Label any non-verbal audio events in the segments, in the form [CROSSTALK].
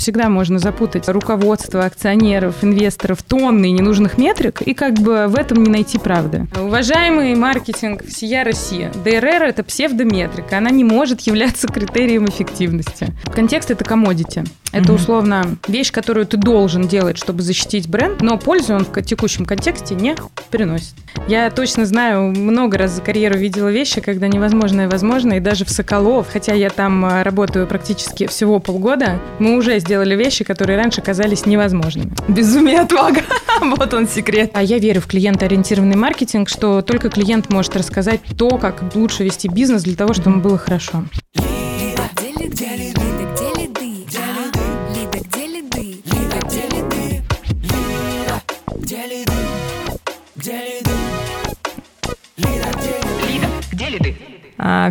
всегда можно запутать руководство, акционеров, инвесторов, тонны ненужных метрик и как бы в этом не найти правды. Уважаемый маркетинг всея России, ДРР – это псевдометрика, она не может являться критерием эффективности. Контекст – это комодити. Это условно вещь, которую ты должен делать, чтобы защитить бренд, но пользу он в текущем контексте не приносит. Я точно знаю, много раз за карьеру видела вещи, когда невозможное возможно, и даже в Соколов, хотя я там а, работаю практически всего полгода, мы уже сделали вещи, которые раньше казались невозможными. Безумие отвага. [LAUGHS] вот он секрет. А я верю в клиентоориентированный маркетинг, что только клиент может рассказать то, как лучше вести бизнес для того, чтобы ему было хорошо.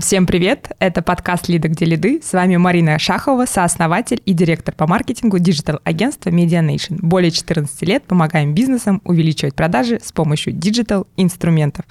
Всем привет! Это подкаст «Лида, где лиды». С вами Марина Шахова, сооснователь и директор по маркетингу digital-агентства Media Nation. Более 14 лет помогаем бизнесам увеличивать продажи с помощью digital-инструментов.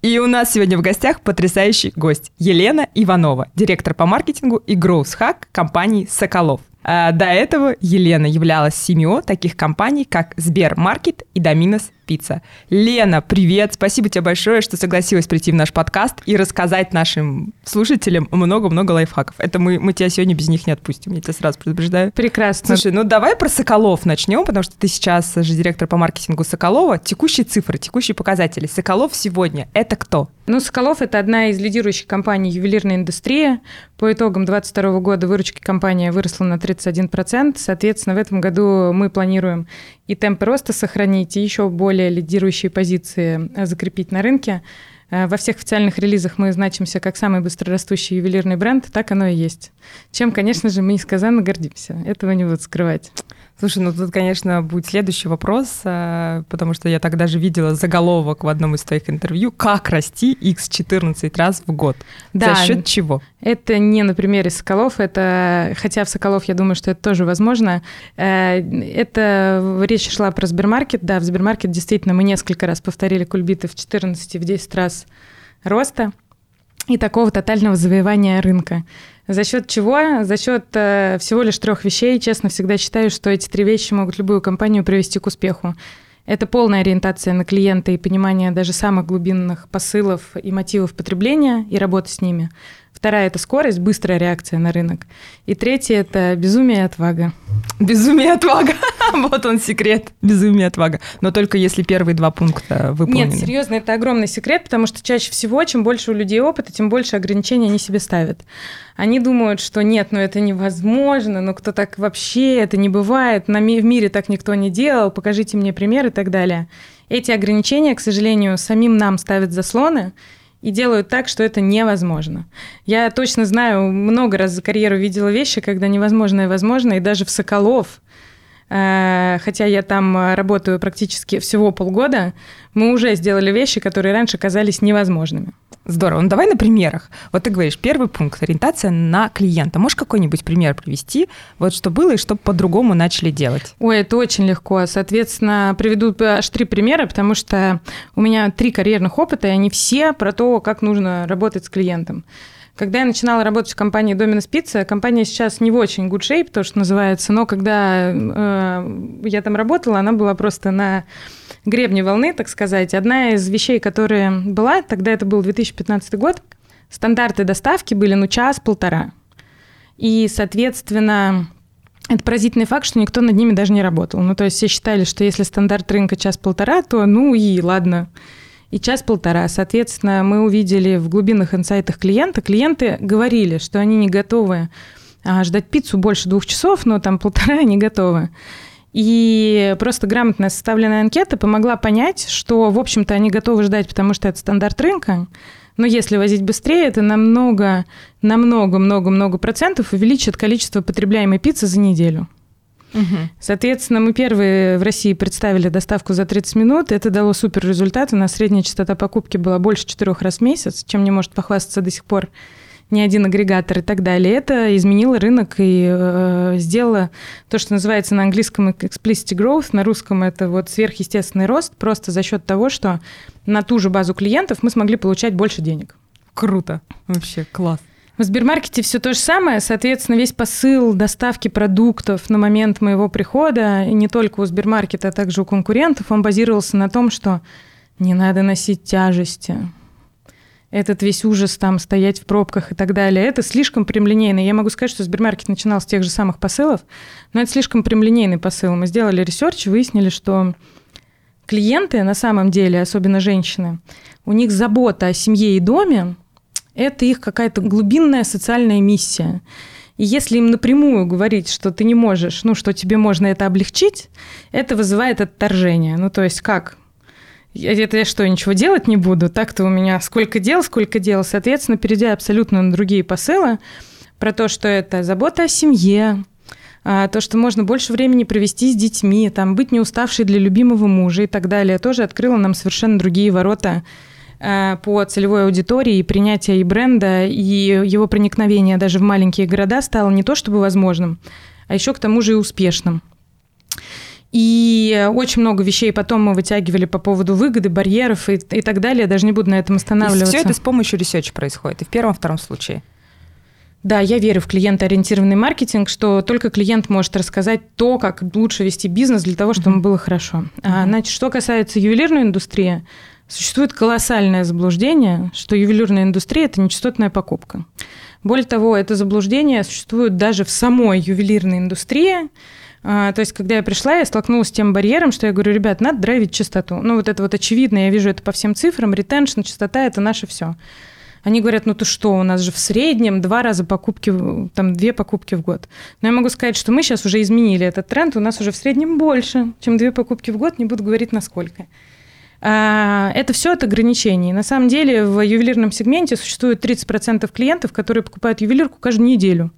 И у нас сегодня в гостях потрясающий гость Елена Иванова, директор по маркетингу и Hack компании «Соколов». А, до этого Елена являлась семьей таких компаний, как Сбермаркет и Доминос Пицца. Лена, привет! Спасибо тебе большое, что согласилась прийти в наш подкаст и рассказать нашим слушателям много-много лайфхаков. Это мы, мы тебя сегодня без них не отпустим, я тебя сразу предупреждаю. Прекрасно. Слушай, ну давай про Соколов начнем, потому что ты сейчас же директор по маркетингу Соколова. Текущие цифры, текущие показатели. Соколов сегодня — это кто? Ну, Соколов – это одна из лидирующих компаний ювелирной индустрии. По итогам 2022 года выручки компании выросла на 31%. Соответственно, в этом году мы планируем и темпы роста сохранить, и еще более лидирующие позиции э, закрепить на рынке. Э, во всех официальных релизах мы значимся как самый быстрорастущий ювелирный бренд, так оно и есть. Чем, конечно же, мы несказанно гордимся. Этого не буду скрывать. Слушай, ну тут, конечно, будет следующий вопрос, э, потому что я тогда же видела заголовок в одном из твоих интервью «Как расти x 14 раз в год». Да, За счет чего? Это не на примере Соколов, это, хотя в Соколов я думаю, что это тоже возможно. Э, это речь шла про Сбермаркет. Да, в Сбермаркет действительно мы несколько раз повторили кульбиты в 14, в 10 раз роста и такого тотального завоевания рынка. За счет чего? За счет э, всего лишь трех вещей. Честно, всегда считаю, что эти три вещи могут любую компанию привести к успеху. Это полная ориентация на клиента и понимание даже самых глубинных посылов и мотивов потребления и работы с ними. Вторая – это скорость, быстрая реакция на рынок. И третье – это безумие и отвага. [LAUGHS] Безумие и отвага. [LAUGHS] вот он секрет. Безумие и отвага. Но только если первые два пункта выполнены. Нет, серьезно, это огромный секрет, потому что чаще всего, чем больше у людей опыта, тем больше ограничений они себе ставят. Они думают, что нет, ну это невозможно, ну кто так вообще, это не бывает, на ми- в мире так никто не делал, покажите мне пример и так далее. Эти ограничения, к сожалению, самим нам ставят заслоны, и делают так, что это невозможно. Я точно знаю, много раз за карьеру видела вещи, когда невозможное возможно, и даже в Соколов, э, хотя я там работаю практически всего полгода, мы уже сделали вещи, которые раньше казались невозможными. Здорово. Ну давай на примерах. Вот ты говоришь, первый пункт – ориентация на клиента. Можешь какой-нибудь пример привести, вот что было и что по-другому начали делать? Ой, это очень легко. Соответственно, приведу аж три примера, потому что у меня три карьерных опыта, и они все про то, как нужно работать с клиентом. Когда я начинала работать в компании Domino's Pizza, компания сейчас не в очень good shape, то, что называется, но когда э, я там работала, она была просто на гребне волны, так сказать. Одна из вещей, которая была, тогда это был 2015 год, стандарты доставки были, ну, час-полтора. И, соответственно, это поразительный факт, что никто над ними даже не работал. Ну, то есть все считали, что если стандарт рынка час-полтора, то ну и ладно. И час-полтора. Соответственно, мы увидели в глубинных инсайтах клиента, клиенты говорили, что они не готовы а, ждать пиццу больше двух часов, но там полтора они готовы. И просто грамотно составленная анкета помогла понять, что, в общем-то, они готовы ждать, потому что это стандарт рынка. Но если возить быстрее, это намного, намного, много, много процентов увеличит количество потребляемой пиццы за неделю. Угу. Соответственно, мы первые в России представили доставку за 30 минут. Это дало супер результат. У нас средняя частота покупки была больше 4 раз в месяц, чем не может похвастаться до сих пор ни один агрегатор и так далее. Это изменило рынок и э, сделало то, что называется на английском explicit growth, на русском это вот сверхъестественный рост, просто за счет того, что на ту же базу клиентов мы смогли получать больше денег. Круто, вообще класс. В Сбермаркете все то же самое, соответственно, весь посыл доставки продуктов на момент моего прихода, и не только у Сбермаркета, а также у конкурентов, он базировался на том, что не надо носить тяжести, этот весь ужас там стоять в пробках и так далее, это слишком прямолинейно. Я могу сказать, что Сбермаркет начинал с тех же самых посылов, но это слишком прямолинейный посыл. Мы сделали research, выяснили, что клиенты на самом деле, особенно женщины, у них забота о семье и доме это их какая-то глубинная социальная миссия. И если им напрямую говорить, что ты не можешь, ну, что тебе можно это облегчить, это вызывает отторжение. Ну, то есть как? Это я что, ничего делать не буду? Так-то у меня сколько дел, сколько дел. Соответственно, перейдя абсолютно на другие посылы, про то, что это забота о семье, а, то, что можно больше времени провести с детьми, там, быть не уставшей для любимого мужа и так далее, тоже открыло нам совершенно другие ворота по целевой аудитории и принятия и бренда, и его проникновение даже в маленькие города стало не то чтобы возможным, а еще к тому же и успешным. И очень много вещей потом мы вытягивали по поводу выгоды, барьеров и, и так далее. Я даже не буду на этом останавливаться. все это с помощью research а происходит и в первом, и втором случае. Да, я верю в клиентоориентированный маркетинг, что только клиент может рассказать то, как лучше вести бизнес для того, чтобы mm-hmm. было хорошо. Mm-hmm. А, значит, что касается ювелирной индустрии, Существует колоссальное заблуждение, что ювелирная индустрия – это нечастотная покупка. Более того, это заблуждение существует даже в самой ювелирной индустрии. А, то есть, когда я пришла, я столкнулась с тем барьером, что я говорю, ребят, надо драйвить частоту. Ну, вот это вот очевидно, я вижу это по всем цифрам, ретеншн, частота – это наше все. Они говорят, ну ты что, у нас же в среднем два раза покупки, там две покупки в год. Но я могу сказать, что мы сейчас уже изменили этот тренд, у нас уже в среднем больше, чем две покупки в год, не буду говорить насколько. А, это все от ограничений. На самом деле в ювелирном сегменте существует 30% клиентов, которые покупают ювелирку каждую неделю.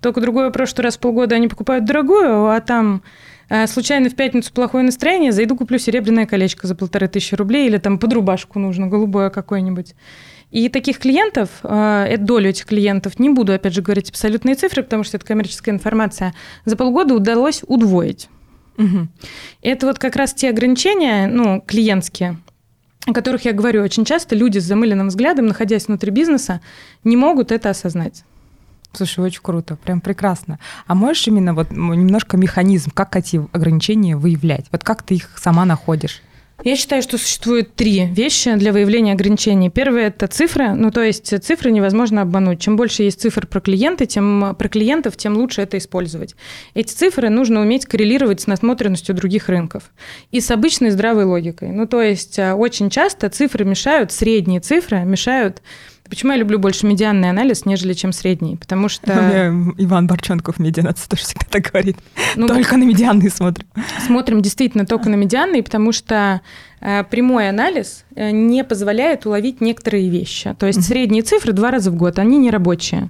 Только другой вопрос, что раз в полгода они покупают дорогую, а там а, случайно в пятницу плохое настроение, зайду куплю серебряное колечко за полторы тысячи рублей или там под рубашку нужно, голубое какое-нибудь. И таких клиентов, а, это долю этих клиентов, не буду, опять же, говорить абсолютные цифры, потому что это коммерческая информация, за полгода удалось удвоить. Угу. Это вот как раз те ограничения, ну, клиентские, о которых я говорю. Очень часто люди с замыленным взглядом, находясь внутри бизнеса, не могут это осознать. Слушай, очень круто, прям прекрасно. А можешь именно вот немножко механизм, как эти ограничения выявлять? Вот как ты их сама находишь? Я считаю, что существует три вещи для выявления ограничений. Первое – это цифры. Ну, то есть цифры невозможно обмануть. Чем больше есть цифр про клиенты, тем про клиентов, тем лучше это использовать. Эти цифры нужно уметь коррелировать с насмотренностью других рынков и с обычной здравой логикой. Ну, то есть а, очень часто цифры мешают, средние цифры мешают Почему я люблю больше медианный анализ, нежели чем средний? Потому что... Иван Борченков медианация тоже всегда так говорит. Ну, только на медианные смотрим. Смотрим действительно только на медианные, потому что э, прямой анализ э, не позволяет уловить некоторые вещи. То есть средние цифры два раза в год, они не рабочие.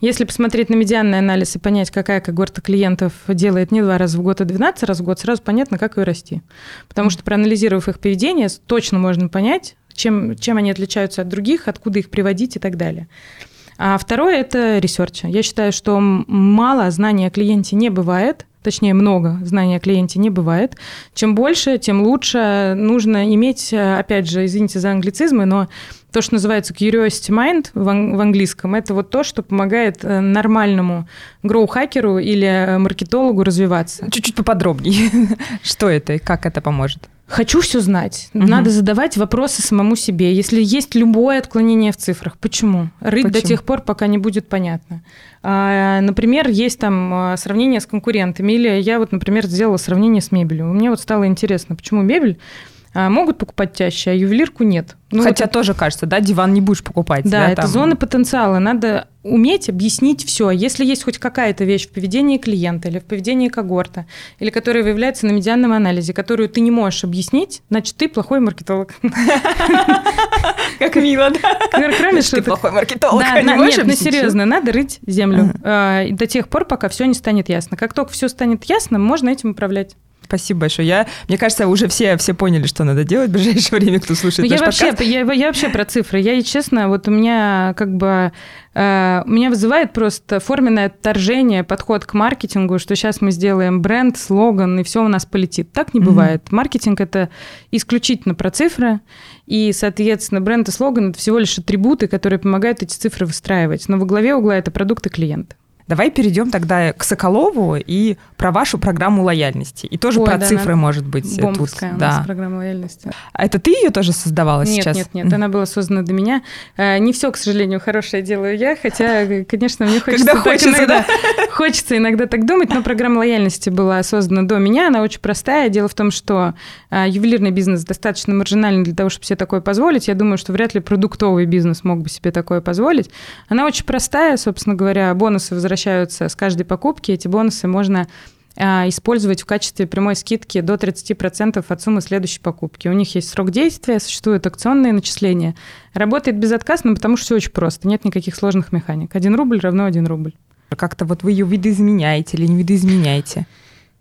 Если посмотреть на медианный анализ и понять, какая когорта клиентов делает не два раза в год, а 12 раз в год, сразу понятно, как ее расти. Потому что проанализировав их поведение, точно можно понять, чем, чем они отличаются от других, откуда их приводить и так далее. А второе – это research. Я считаю, что мало знания о клиенте не бывает, точнее, много знаний о клиенте не бывает. Чем больше, тем лучше. Нужно иметь, опять же, извините за англицизмы, но то, что называется curiosity mind в английском, это вот то, что помогает э, нормальному growth hacker у или э, маркетологу развиваться. Чуть-чуть поподробнее. [LAUGHS] Что это и как это поможет? Хочу все знать. Угу. Надо задавать вопросы самому себе. Если есть любое отклонение в цифрах, почему? Рыть почему? до тех пор, пока не будет понятно. А, например, есть там а, сравнение с конкурентами. Или я вот, например, сделала сравнение с мебелью. Мне вот стало интересно, почему мебель могут покупать чаще, а ювелирку нет. Ну, Хотя вот тоже кажется, да, диван не будешь покупать. Да, да это там... зона потенциала. Надо уметь объяснить все. Если есть хоть какая-то вещь в поведении клиента или в поведении когорта, или которая выявляется на медианном анализе, которую ты не можешь объяснить, значит, ты плохой маркетолог. Как мило, да? Кроме что ты плохой маркетолог, да, не Нет, ну серьезно, надо рыть землю а, до тех пор, пока все не станет ясно. Как только все станет ясно, можно этим управлять. Спасибо большое. Я, мне кажется, уже все, все поняли, что надо делать в ближайшее [LAUGHS] время, кто слушает ну, я вообще, подкаст. Я, я вообще про цифры. Я, честно, вот у меня как бы... Э, меня вызывает просто форменное отторжение, подход к маркетингу, что сейчас мы сделаем бренд, слоган, и все у нас полетит. Так не mm-hmm. бывает. Маркетинг – это исключительно про цифры, и, соответственно, бренд и слоган – это всего лишь атрибуты, которые помогают эти цифры выстраивать. Но во главе угла это продукты клиента. Давай перейдем тогда к Соколову и про вашу программу лояльности. И тоже Ой, про да, цифры, может быть. Бомбская тут. у нас да. программа лояльности. А это ты ее тоже создавала нет, сейчас? Нет, нет, нет, она была создана до меня. А, не все, к сожалению, хорошее делаю я, хотя, конечно, мне хочется... Когда хочется, да? Хочется иногда так думать, но программа лояльности была создана до меня, она очень простая. Дело в том, что а, ювелирный бизнес достаточно маржинальный для того, чтобы себе такое позволить. Я думаю, что вряд ли продуктовый бизнес мог бы себе такое позволить. Она очень простая, собственно говоря, бонусы возвращаются с каждой покупки. Эти бонусы можно а, использовать в качестве прямой скидки до 30% от суммы следующей покупки. У них есть срок действия, существуют акционные начисления. Работает безотказно, потому что все очень просто, нет никаких сложных механик. Один рубль равно один рубль. Как-то вот вы ее видоизменяете или не видоизменяете?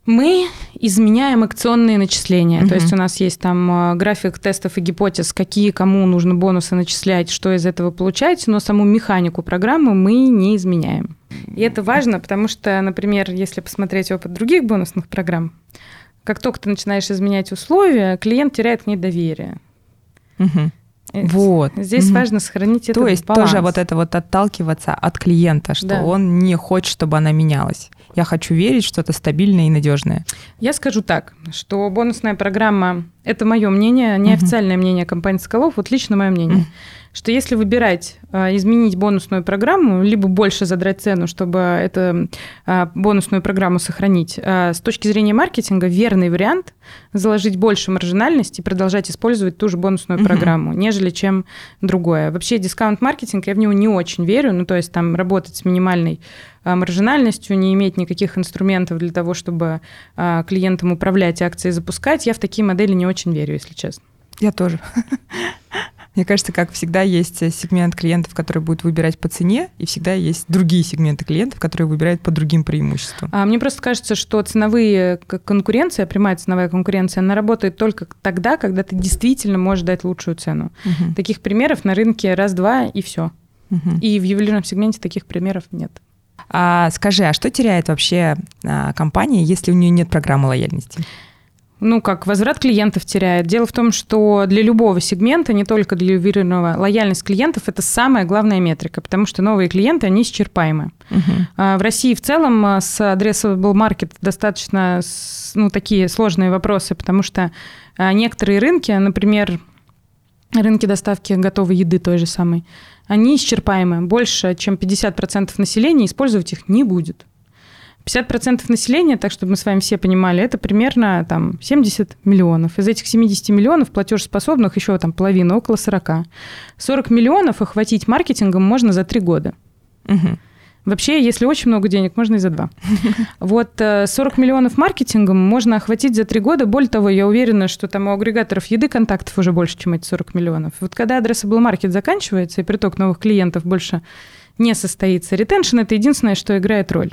Мы изменяем акционные начисления. Угу. То есть у нас есть там а, график тестов и гипотез, какие кому нужно бонусы начислять, что из этого получать, но саму механику программы мы не изменяем. И это важно, потому что, например, если посмотреть опыт других бонусных программ, как только ты начинаешь изменять условия, клиент теряет к ней доверие. Угу. Вот. Здесь угу. важно сохранить это То есть баланс. тоже вот это вот отталкиваться от клиента, что да. он не хочет, чтобы она менялась. Я хочу верить, что это стабильное и надежное. Я скажу так, что бонусная программа – это мое мнение, неофициальное угу. мнение компании «Соколов», вот лично мое мнение. Угу что если выбирать а, изменить бонусную программу, либо больше задрать цену, чтобы эту а, бонусную программу сохранить, а, с точки зрения маркетинга верный вариант заложить больше маржинальности и продолжать использовать ту же бонусную угу. программу, нежели чем другое. Вообще дискаунт-маркетинг, я в него не очень верю, ну то есть там работать с минимальной маржинальностью, не иметь никаких инструментов для того, чтобы клиентам управлять акцией запускать, я в такие модели не очень верю, если честно. Я тоже. Мне кажется, как всегда, есть сегмент клиентов, которые будут выбирать по цене, и всегда есть другие сегменты клиентов, которые выбирают по другим преимуществам. А мне просто кажется, что ценовые конкуренция, прямая ценовая конкуренция, она работает только тогда, когда ты действительно можешь дать лучшую цену. Угу. Таких примеров на рынке раз-два и все. Угу. И в ювелирном сегменте таких примеров нет. А скажи, а что теряет вообще а, компания, если у нее нет программы лояльности? Ну, как возврат клиентов теряет. Дело в том, что для любого сегмента, не только для уверенного, лояльность клиентов – это самая главная метрика, потому что новые клиенты, они исчерпаемы. Uh-huh. В России в целом а, с addressable market достаточно ну, такие сложные вопросы, потому что а, некоторые рынки, например, рынки доставки готовой еды той же самой, они исчерпаемы. Больше, чем 50% населения использовать их не будет. 50% населения, так чтобы мы с вами все понимали, это примерно там 70 миллионов. Из этих 70 миллионов платежеспособных еще там половина, около 40. 40 миллионов охватить маркетингом можно за 3 года. Угу. Вообще, если очень много денег, можно и за два. [LAUGHS] Вот 40 э, миллионов маркетингом можно охватить за три года. Более того, я уверена, что там у агрегаторов еды контактов уже больше, чем эти 40 миллионов. Вот когда адресабл маркет заканчивается и приток новых клиентов больше не состоится, ретеншн – это единственное, что играет роль.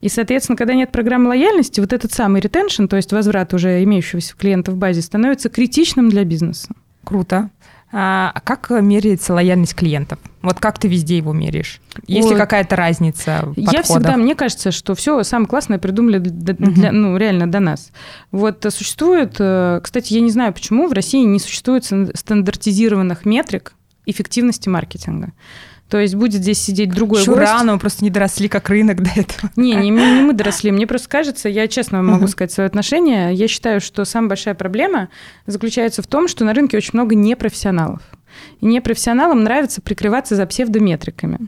И, соответственно, когда нет программы лояльности, вот этот самый ретеншн, то есть возврат уже имеющегося клиента в базе, становится критичным для бизнеса. Круто. А, а как меряется лояльность клиентов? Вот как ты везде его меряешь? Есть Ой. ли какая-то разница подходов? Я всегда, мне кажется, что все самое классное придумали для, для, ну, реально до нас. Вот существует, э, кстати, я не знаю, почему в России не существует стандартизированных метрик эффективности маркетинга. То есть будет здесь сидеть другой Еще гость. рано, мы просто не доросли как рынок до этого. Не, не, не мы [LAUGHS] доросли. Мне просто кажется, я честно могу uh-huh. сказать свое отношение, я считаю, что самая большая проблема заключается в том, что на рынке очень много непрофессионалов. И непрофессионалам нравится прикрываться за псевдометриками.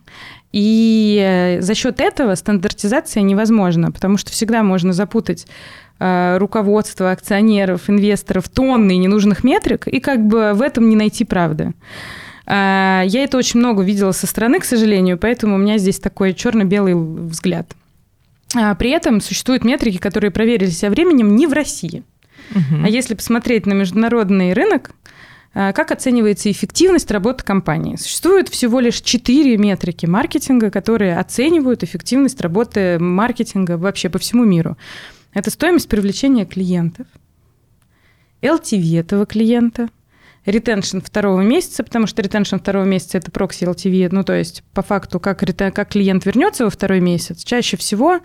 И э, за счет этого стандартизация невозможна, потому что всегда можно запутать э, руководство, акционеров, инвесторов тонны ненужных метрик, и как бы в этом не найти правды. А, я это очень много видела со стороны, к сожалению, поэтому у меня здесь такой черно-белый взгляд. А, при этом существуют метрики, которые проверили себя временем не в России. Угу. А если посмотреть на международный рынок, а, как оценивается эффективность работы компании? Существует всего лишь четыре метрики маркетинга, которые оценивают эффективность работы маркетинга вообще по всему миру. Это стоимость привлечения клиентов, LTV этого клиента, ретеншн второго месяца, потому что ретеншн второго месяца – это прокси LTV, ну, то есть по факту, как, как клиент вернется во второй месяц, чаще всего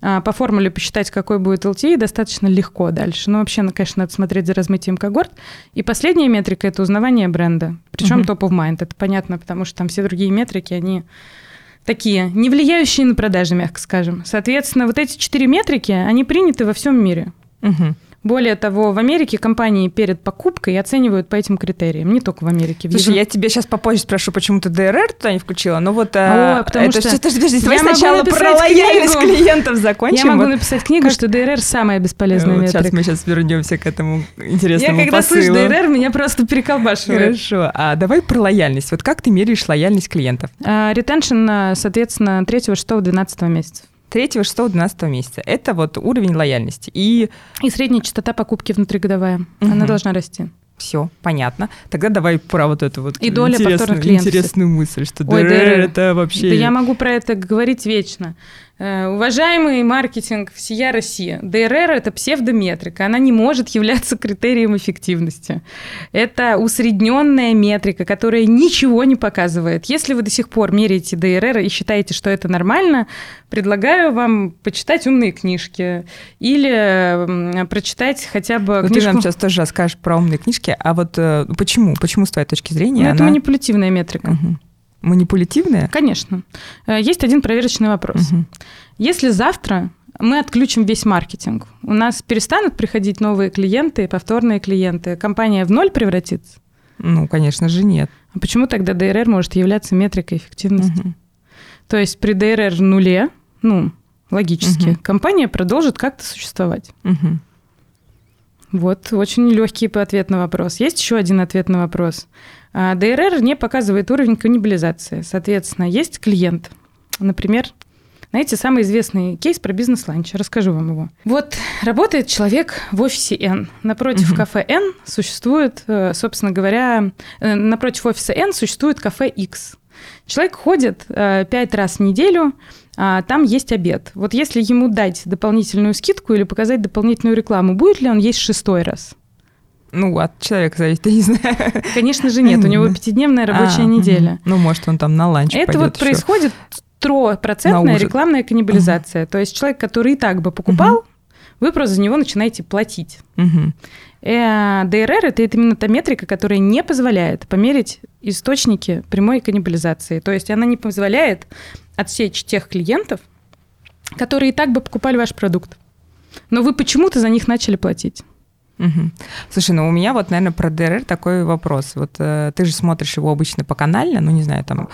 а, по формуле посчитать, какой будет LTV, достаточно легко дальше. Но вообще, ну, конечно, надо смотреть за размытием когорт. И последняя метрика – это узнавание бренда, причем uh-huh. top of mind. Это понятно, потому что там все другие метрики, они такие, не влияющие на продажи, мягко скажем. Соответственно, вот эти четыре метрики, они приняты во всем мире. Угу. Более того, в Америке компании перед покупкой оценивают по этим критериям, не только в Америке. В Слушай, Европе. я тебе сейчас попозже спрошу, почему ты ДРР туда не включила, но вот... О, а, потому это, что... Подожди, подожди, давай сначала про лояльность книгу. клиентов закончим. Я могу вот. написать книгу, что ДРР самая бесполезная вот метрика. Сейчас мы сейчас вернемся к этому интересному Я когда посылу. слышу ДРР, меня просто переколбашивает. Хорошо, а давай про лояльность. Вот как ты меряешь лояльность клиентов? Ретеншн, соответственно, 3, 6, 12 месяца. 3, 6, 12 месяца. Это вот уровень лояльности. И, и средняя частота покупки внутригодовая. Угу. Она должна расти. Все, понятно. Тогда давай про вот эту вот и доля повторных клиентов. интересную мысль, что Ой, ДР, ДР это вообще... Да я могу про это говорить вечно. Э, уважаемый маркетинг всея России, ДРР – это псевдометрика, она не может являться критерием эффективности. Это усредненная метрика, которая ничего не показывает. Если вы до сих пор меряете ДРР и считаете, что это нормально, предлагаю вам почитать умные книжки или прочитать хотя бы ну, книжку... Ты нам сейчас тоже расскажешь про умные книжки, а вот э, почему? Почему с твоей точки зрения ну, она... Это манипулятивная метрика. Угу. Манипулятивная? Конечно. Э, есть один проверочный вопрос. Угу. Если завтра мы отключим весь маркетинг, у нас перестанут приходить новые клиенты, повторные клиенты, компания в ноль превратится? Ну, конечно же, нет. А почему тогда ДРР может являться метрикой эффективности? Угу. То есть при ДРР нуле, ну, логически, угу. компания продолжит как-то существовать. Угу. Вот, очень легкий ответ на вопрос. Есть еще один ответ на вопрос. А, ДРР не показывает уровень каннибализации. Соответственно, есть клиент, например, знаете, самый известный кейс про бизнес-ланч. Расскажу вам его. Вот работает человек в офисе N. Напротив угу. кафе N существует, э, собственно говоря, э, напротив офиса N существует кафе X. Человек ходит э, пять раз в неделю, а там есть обед. Вот если ему дать дополнительную скидку или показать дополнительную рекламу, будет ли он есть шестой раз? Ну, от человека зависит, я не знаю. Конечно же нет, у него пятидневная рабочая а, неделя. Ну, может, он там на ланч Это вот еще. происходит тропроцентная рекламная каннибализация. Угу. То есть человек, который и так бы покупал, угу. вы просто за него начинаете платить. Угу. ДРР – это именно та метрика, которая не позволяет померить источники прямой каннибализации. То есть она не позволяет отсечь тех клиентов, которые и так бы покупали ваш продукт. Но вы почему-то за них начали платить. Угу. Слушай, ну у меня вот, наверное, про ДРР такой вопрос. Вот э, ты же смотришь его обычно по канально, ну не знаю, там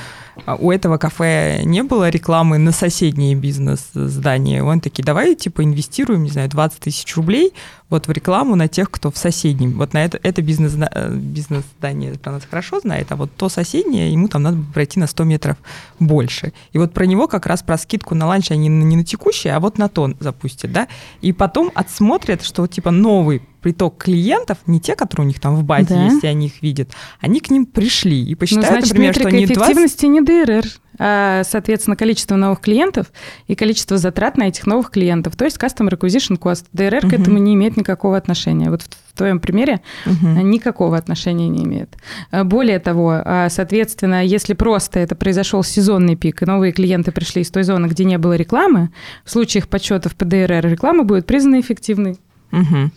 а, у этого кафе не было рекламы на соседние бизнес-здания. Он такие, давай типа инвестируем, не знаю, 20 тысяч рублей вот в рекламу на тех, кто в соседнем. Вот на это, это бизнес, э, бизнес-здание про нас хорошо знает, а вот то соседнее, ему там надо пройти на 100 метров больше. И вот про него как раз про скидку на ланч они не на текущий, а вот на тон запустят, да? И потом отсмотрят, что типа новый приток клиентов, не те, которые у них там в базе, да. если они их видят, они к ним пришли и посчитают, ну, значит, например, что они 20... эффективности не ДРР, а, соответственно, количество новых клиентов и количество затрат на этих новых клиентов, то есть Customer Acquisition Cost. ДРР uh-huh. к этому не имеет никакого отношения. Вот в, в твоем примере uh-huh. никакого отношения не имеет. А, более того, соответственно, если просто это произошел сезонный пик, и новые клиенты пришли из той зоны, где не было рекламы, в случаях подсчетов по ДРР реклама будет признана эффективной. Uh-huh.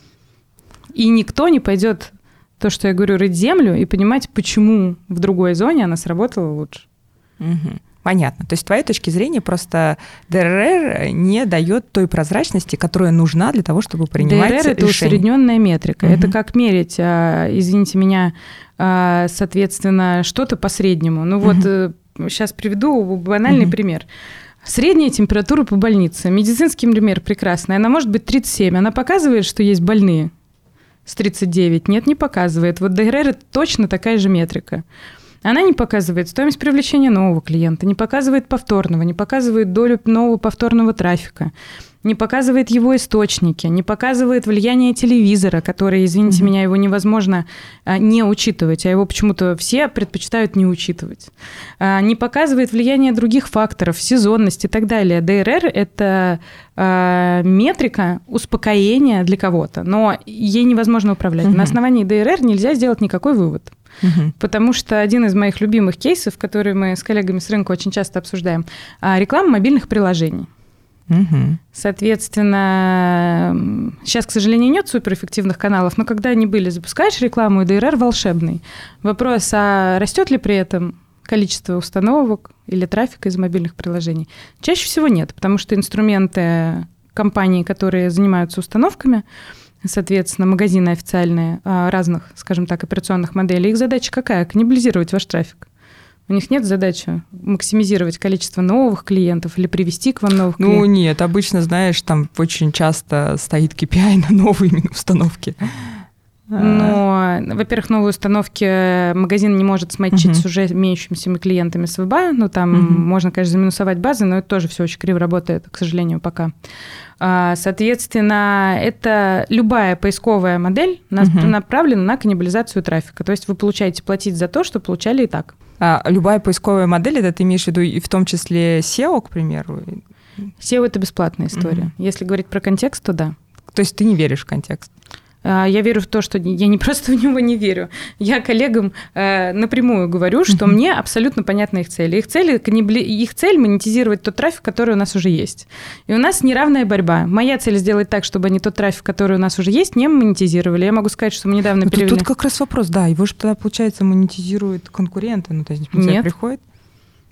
И никто не пойдет, то, что я говорю, рыть землю и понимать, почему в другой зоне она сработала лучше. Угу. Понятно. То есть, с твоей точки зрения, просто ДРР не дает той прозрачности, которая нужна для того, чтобы принимать ДРР – это усредненная метрика. Угу. Это как мерить, а, извините меня, а, соответственно, что-то по среднему. Ну вот угу. сейчас приведу банальный угу. пример. Средняя температура по больнице. Медицинский пример прекрасный. Она может быть 37. Она показывает, что есть больные с 39? Нет, не показывает. Вот ДРР – это точно такая же метрика. Она не показывает стоимость привлечения нового клиента, не показывает повторного, не показывает долю нового повторного трафика, не показывает его источники, не показывает влияние телевизора, которое, извините mm-hmm. меня, его невозможно а, не учитывать, а его почему-то все предпочитают не учитывать. А, не показывает влияние других факторов, сезонность и так далее. ДРР – это а, метрика успокоения для кого-то, но ей невозможно управлять. Mm-hmm. На основании ДРР нельзя сделать никакой вывод. Угу. Потому что один из моих любимых кейсов, который мы с коллегами с рынка очень часто обсуждаем, реклама мобильных приложений. Угу. Соответственно, сейчас, к сожалению, нет суперэффективных каналов, но когда они были, запускаешь рекламу, и ДРР волшебный. Вопрос, а растет ли при этом количество установок или трафика из мобильных приложений? Чаще всего нет, потому что инструменты компаний, которые занимаются установками, соответственно, магазины официальные а, разных, скажем так, операционных моделей, их задача какая? Каннибализировать ваш трафик. У них нет задачи максимизировать количество новых клиентов или привести к вам новых ну, клиентов? Ну нет, обычно, знаешь, там очень часто стоит KPI на новые установки. Но, во-первых, новые установки магазин не может смачить uh-huh. с уже имеющимися клиентами с ВБА. Ну, там uh-huh. можно, конечно, заминусовать базы, но это тоже все очень криво работает, к сожалению, пока. А, соответственно, это любая поисковая модель uh-huh. направлена на каннибализацию трафика. То есть вы получаете платить за то, что получали и так. А любая поисковая модель, это ты имеешь в виду и в том числе SEO, к примеру? SEO – это бесплатная история. Угу. Если говорить про контекст, то да. То есть ты не веришь в контекст? А, я верю в то, что я не [LAUGHS] просто в него не верю. Я коллегам э, напрямую говорю, что мне абсолютно понятны их цели. Их, цели, их цель монетизировать тот трафик, который у нас уже есть. И у нас неравная борьба. Моя цель сделать так, чтобы они тот трафик, который у нас уже есть, не монетизировали. Я могу сказать, что мы недавно Но перевели... Тут, тут как раз вопрос, да, его же тогда, получается, монетизируют конкуренты. Ну, то есть, Нет. приходит.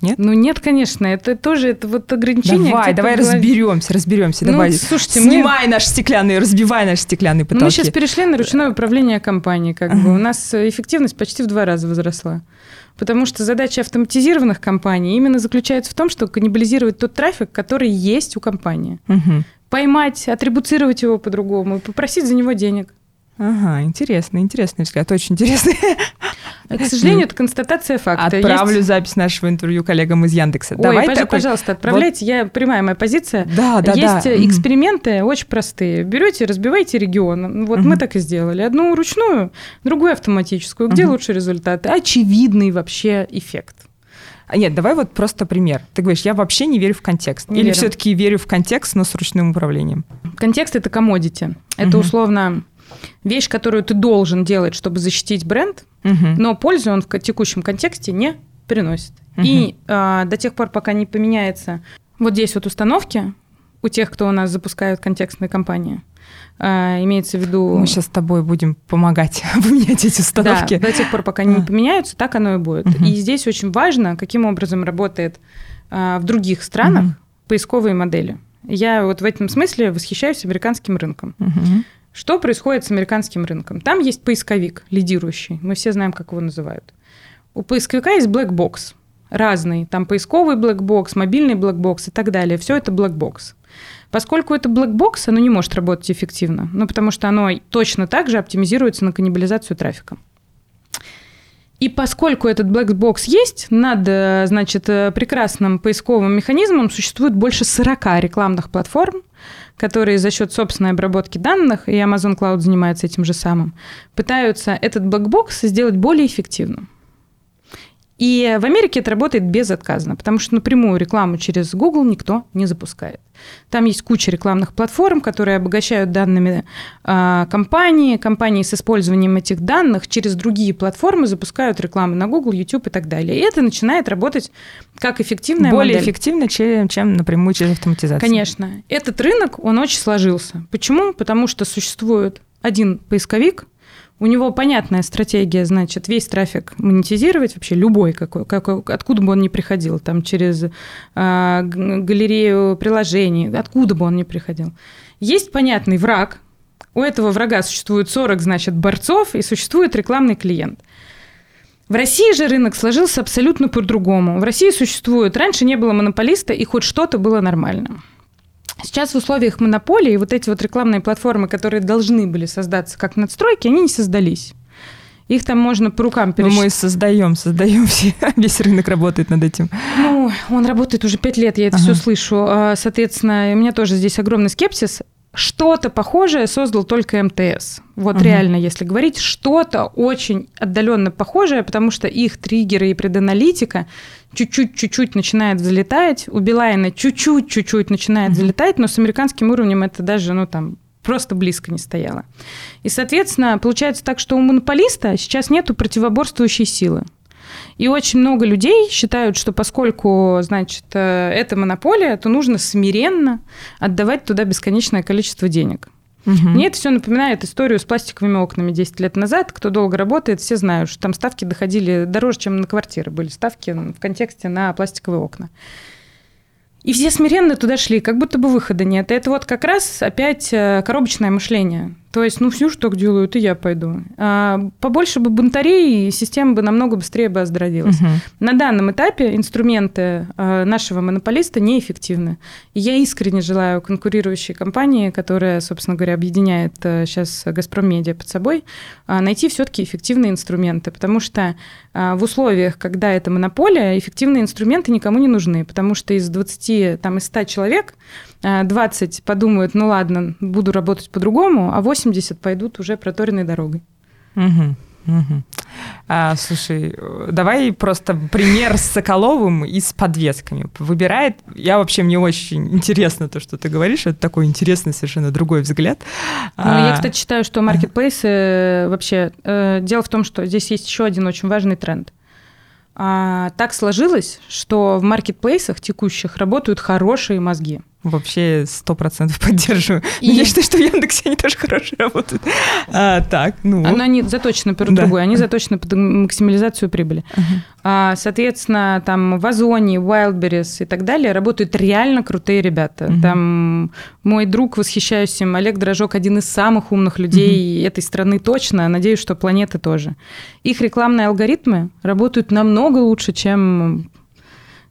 Нет? Ну нет, конечно, это тоже это вот ограничение. Давай, давай разберемся, разберемся. Ну, давай. Слушайте, снимай мы... наши стеклянные, разбивай наши стеклянные потолки. Мы сейчас перешли на ручное управление компанией, как бы. У нас эффективность почти в два раза возросла. Потому что задача автоматизированных компаний именно заключается в том, что каннибализировать тот трафик, который есть у компании. Угу. Поймать, атрибуцировать его по-другому, попросить за него денег. Ага, интересно, интересный взгляд, очень интересный. [LAUGHS] К сожалению, это констатация факта. Отправлю есть... запись нашего интервью коллегам из Яндекса. Ой, Давай такой... пожалуйста, отправляйте. Вот... Я прямая моя позиция. Да, да, есть да. эксперименты очень простые. Берете, разбивайте регион. Вот угу. мы так и сделали. Одну ручную, другую автоматическую. Где угу. лучше результаты? Очевидный вообще эффект. А нет, давай вот просто пример. Ты говоришь, я вообще не верю в контекст. Не Или все-таки верю в контекст, но с ручным управлением? Контекст это комодити. Это угу. условно вещь, которую ты должен делать, чтобы защитить бренд, угу. но пользу он в текущем контексте не приносит. Угу. И а, до тех пор, пока не поменяется вот здесь вот установки у тех, кто у нас запускают контекстные кампании, а, имеется в виду... Мы сейчас с тобой будем помогать [LAUGHS] поменять эти установки. Да, до тех пор, пока они не поменяются, так оно и будет. Угу. И здесь очень важно, каким образом работает а, в других странах угу. поисковые модели. Я вот в этом смысле восхищаюсь американским рынком. Угу. Что происходит с американским рынком? Там есть поисковик лидирующий, мы все знаем, как его называют. У поисковика есть black box, разный, там поисковый black box, мобильный black box и так далее. Все это black box. Поскольку это black box, оно не может работать эффективно, ну, потому что оно точно так же оптимизируется на каннибализацию трафика. И поскольку этот black box есть, над э, значит, э, прекрасным поисковым механизмом существует больше 40 рекламных платформ, которые за счет собственной обработки данных, и Amazon Cloud занимается этим же самым, пытаются этот black box сделать более эффективным. И в Америке это работает безотказно, потому что напрямую рекламу через Google никто не запускает. Там есть куча рекламных платформ, которые обогащают данными э, компании. Компании с использованием этих данных через другие платформы запускают рекламу на Google, YouTube и так далее. И это начинает работать как эффективная Более модель. эффективно, чем, чем напрямую через автоматизацию. Конечно. Этот рынок, он очень сложился. Почему? Потому что существует один поисковик, у него понятная стратегия, значит, весь трафик монетизировать, вообще любой, какой, какой откуда бы он ни приходил, там через э, галерею приложений, откуда бы он ни приходил. Есть понятный враг, у этого врага существует 40, значит, борцов, и существует рекламный клиент. В России же рынок сложился абсолютно по-другому. В России существует, раньше не было монополиста, и хоть что-то было нормально. Сейчас в условиях монополии вот эти вот рекламные платформы, которые должны были создаться как надстройки, они не создались. Их там можно по рукам пересчитать. Ну, мы создаем, создаем все. [LAUGHS] Весь рынок работает над этим. Ну, он работает уже пять лет, я это ага. все слышу. А, соответственно, у меня тоже здесь огромный скепсис. Что-то похожее создал только МТС. Вот угу. реально, если говорить, что-то очень отдаленно похожее, потому что их триггеры и преданалитика чуть-чуть-чуть начинает залетать, у Билайна чуть-чуть-чуть начинает угу. залетать, но с американским уровнем это даже, ну, там, просто близко не стояло. И, соответственно, получается так, что у монополиста сейчас нету противоборствующей силы. И очень много людей считают, что поскольку, значит, э, это монополия, то нужно смиренно отдавать туда бесконечное количество денег. Угу. Мне это все напоминает историю с пластиковыми окнами 10 лет назад. Кто долго работает, все знают, что там ставки доходили дороже, чем на квартиры были ставки в контексте на пластиковые окна. И все смиренно туда шли, как будто бы выхода нет. И это вот как раз опять э, коробочное мышление. То есть, ну, все, что так делают, и я пойду. А, побольше бы бунтарей, и система бы намного быстрее бы оздоровилась. Угу. На данном этапе инструменты а, нашего монополиста неэффективны. И я искренне желаю конкурирующей компании, которая, собственно говоря, объединяет а, сейчас «Газпром Медиа» под собой, а, найти все-таки эффективные инструменты. Потому что а, в условиях, когда это монополия, эффективные инструменты никому не нужны. Потому что из 20, там, из 100 человек 20 подумают, ну ладно, буду работать по-другому, а 80 пойдут уже проторенной дорогой. Угу. Угу. А, слушай, давай просто пример с Соколовым и с подвесками. Выбирает, я вообще, мне очень интересно то, что ты говоришь, это такой интересный совершенно другой взгляд. Ну, а... Я, кстати, считаю, что маркетплейсы э, вообще... Э, дело в том, что здесь есть еще один очень важный тренд. А, так сложилось, что в маркетплейсах текущих работают хорошие мозги. Вообще сто процентов поддерживаю. И... Но я считаю, что в Яндексе они тоже хорошо работают. А, так, ну. Но они заточены под да. другое, они заточены под максимализацию прибыли. Uh-huh. А, соответственно, там в Озоне, Wildberries и так далее работают реально крутые ребята. Uh-huh. Там мой друг, восхищаюсь им, Олег Дрожок, один из самых умных людей uh-huh. этой страны точно, надеюсь, что планеты тоже. Их рекламные алгоритмы работают намного лучше, чем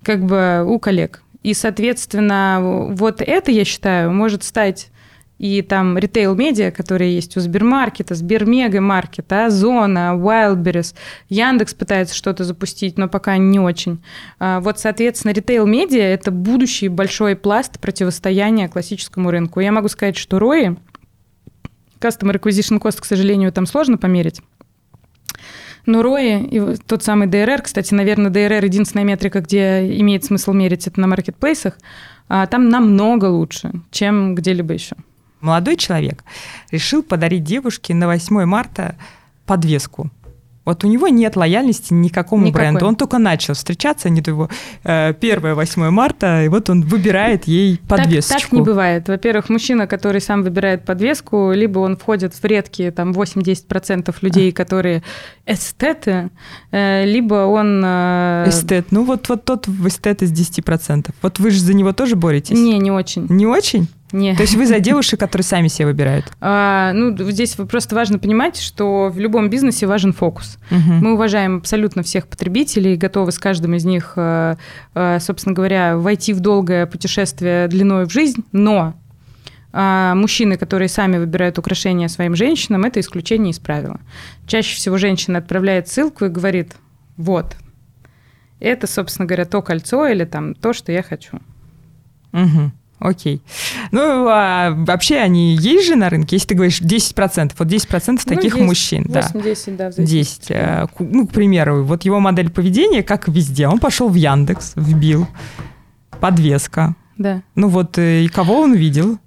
как бы у коллег. И, соответственно, вот это, я считаю, может стать и там ритейл-медиа, которые есть у Сбермаркета, Сбермегамаркета, Озона, Wildberries, Яндекс пытается что-то запустить, но пока не очень. А, вот, соответственно, ритейл-медиа – это будущий большой пласт противостояния классическому рынку. Я могу сказать, что ROI, Customer Acquisition Cost, к сожалению, там сложно померить, но ROI и тот самый DRR, кстати, наверное, DRR единственная метрика, где имеет смысл мерить это на маркетплейсах, а, там намного лучше, чем где-либо еще. Молодой человек решил подарить девушке на 8 марта подвеску вот у него нет лояльности никакому Никакой. бренду. Он только начал встречаться, не его э, 1 8 марта, и вот он выбирает ей подвеску. Так, так не бывает. Во-первых, мужчина, который сам выбирает подвеску, либо он входит в редкие там 8-10% людей, которые эстеты, э, либо он... Э... Эстет. Ну вот, вот тот эстет из 10%. Вот вы же за него тоже боретесь? Не, не очень. Не очень? Нет. То есть вы за девушек, которые сами себе выбирают? А, ну, здесь просто важно понимать, что в любом бизнесе важен фокус. Угу. Мы уважаем абсолютно всех потребителей, готовы с каждым из них, э, э, собственно говоря, войти в долгое путешествие длиной в жизнь, но а мужчины, которые сами выбирают украшения своим женщинам, это исключение из правила. Чаще всего женщина отправляет ссылку и говорит, вот, это, собственно говоря, то кольцо или там то, что я хочу. Угу окей. Ну, а вообще они есть же на рынке? Если ты говоришь 10%, вот 10% ну, таких ну, мужчин. 8-10, да. да 10. Э, ну, к примеру, вот его модель поведения, как везде, он пошел в Яндекс, вбил подвеска. Да. Ну вот, э, и кого он видел?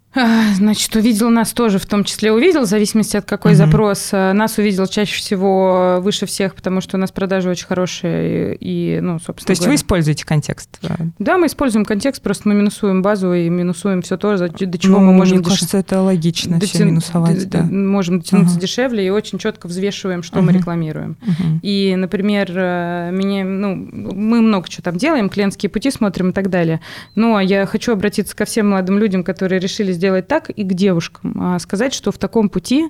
Значит, увидел нас тоже, в том числе увидел, в зависимости от какой угу. запрос. Э, нас увидел чаще всего выше всех, потому что у нас продажи очень хорошие и, ну, собственно То есть говоря. вы используете контекст? Да, мы используем контекст, просто мы минусуем базу и минусуем все то, до чего ну, мы можем... Мне деш... кажется, это логично, дотя... все минусовать, да. Можем дотянуться угу. дешевле и очень четко взвешиваем, что угу. мы рекламируем. Угу. И, например, э, мне, ну, мы много чего там делаем, клиентские пути смотрим и так далее. Но я хочу обратиться ко всем молодым людям, которые решили сделать сделать так и к девушкам. А, сказать, что в таком пути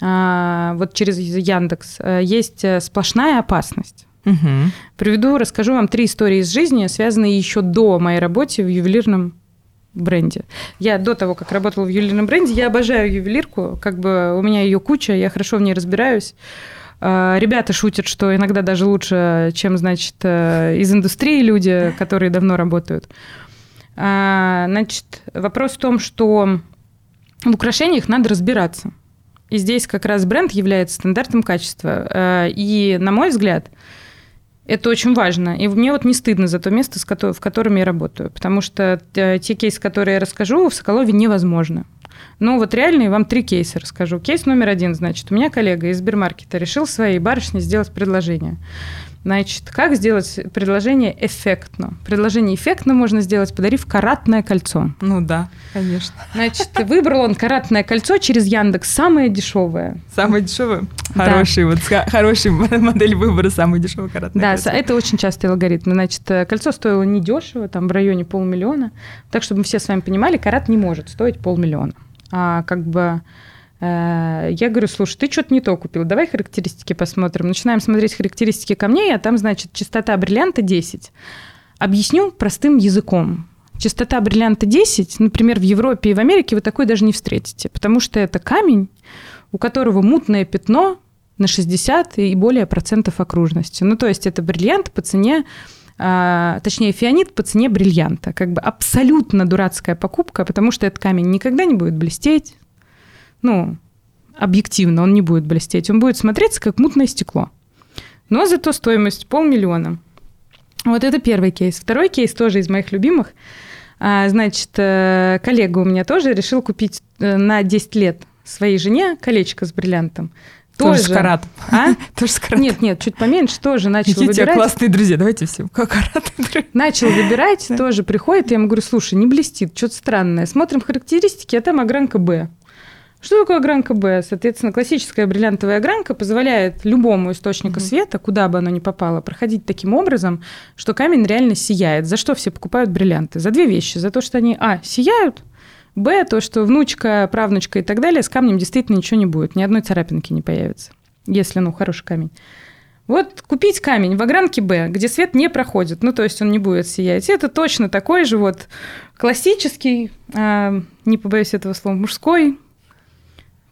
а, вот через Яндекс э, есть э, сплошная опасность. Угу. Приведу, расскажу вам три истории из жизни, связанные еще до моей работы в ювелирном бренде. Я до того, как работала в ювелирном бренде, я обожаю ювелирку, как бы у меня ее куча, я хорошо в ней разбираюсь. А, ребята шутят, что иногда даже лучше, чем, значит, э, из индустрии люди, которые давно работают. А, значит, вопрос в том, что в украшениях надо разбираться. И здесь как раз бренд является стандартом качества. А, и, на мой взгляд, это очень важно. И мне вот не стыдно за то место, в котором я работаю. Потому что э, те кейсы, которые я расскажу, в Соколове невозможно. Ну, вот реально я вам три кейса расскажу. Кейс номер один, значит, у меня коллега из Сбермаркета решил своей барышне сделать предложение. Значит, как сделать предложение эффектно? Предложение эффектно можно сделать, подарив каратное кольцо. Ну да, конечно. Значит, выбрал он каратное кольцо через Яндекс, самое дешевое. Самое дешевое? Хороший, да. вот хороший модель выбора, самое дешевое каратное да, кольцо. Да, это очень частый алгоритм. Значит, кольцо стоило недешево, там в районе полмиллиона. Так, чтобы мы все с вами понимали, карат не может стоить полмиллиона. А как бы Э, я говорю, слушай, ты что-то не то купил, давай характеристики посмотрим. Начинаем смотреть характеристики камней, а там, значит, частота бриллианта 10. Объясню простым языком. Частота бриллианта 10, например, в Европе и в Америке вы такой даже не встретите, потому что это камень, у которого мутное пятно на 60 и более процентов окружности. Ну, то есть это бриллиант по цене а, точнее, фианит по цене бриллианта. Как бы абсолютно дурацкая покупка, потому что этот камень никогда не будет блестеть, ну, объективно он не будет блестеть, он будет смотреться как мутное стекло. Но зато стоимость полмиллиона. Вот это первый кейс. Второй кейс тоже из моих любимых. А, значит, э, коллега у меня тоже решил купить э, на 10 лет своей жене колечко с бриллиантом. Тоже, тоже карат. А? [LAUGHS] тоже с карат. Нет, нет, чуть поменьше, тоже начал Какие выбирать. у тебя классные друзья, давайте все. Как карат. [LAUGHS] Начал выбирать, тоже приходит, я ему говорю, слушай, не блестит, что-то странное. Смотрим характеристики, а там огранка Б. Что такое огранка Б? Соответственно, классическая бриллиантовая огранка позволяет любому источнику угу. света, куда бы оно ни попало, проходить таким образом, что камень реально сияет. За что все покупают бриллианты? За две вещи. За то, что они, а, сияют, б, то, что внучка, правнучка и так далее, с камнем действительно ничего не будет, ни одной царапинки не появится, если, ну, хороший камень. Вот купить камень в огранке Б, где свет не проходит, ну, то есть он не будет сиять, это точно такой же вот классический, э, не побоюсь этого слова, мужской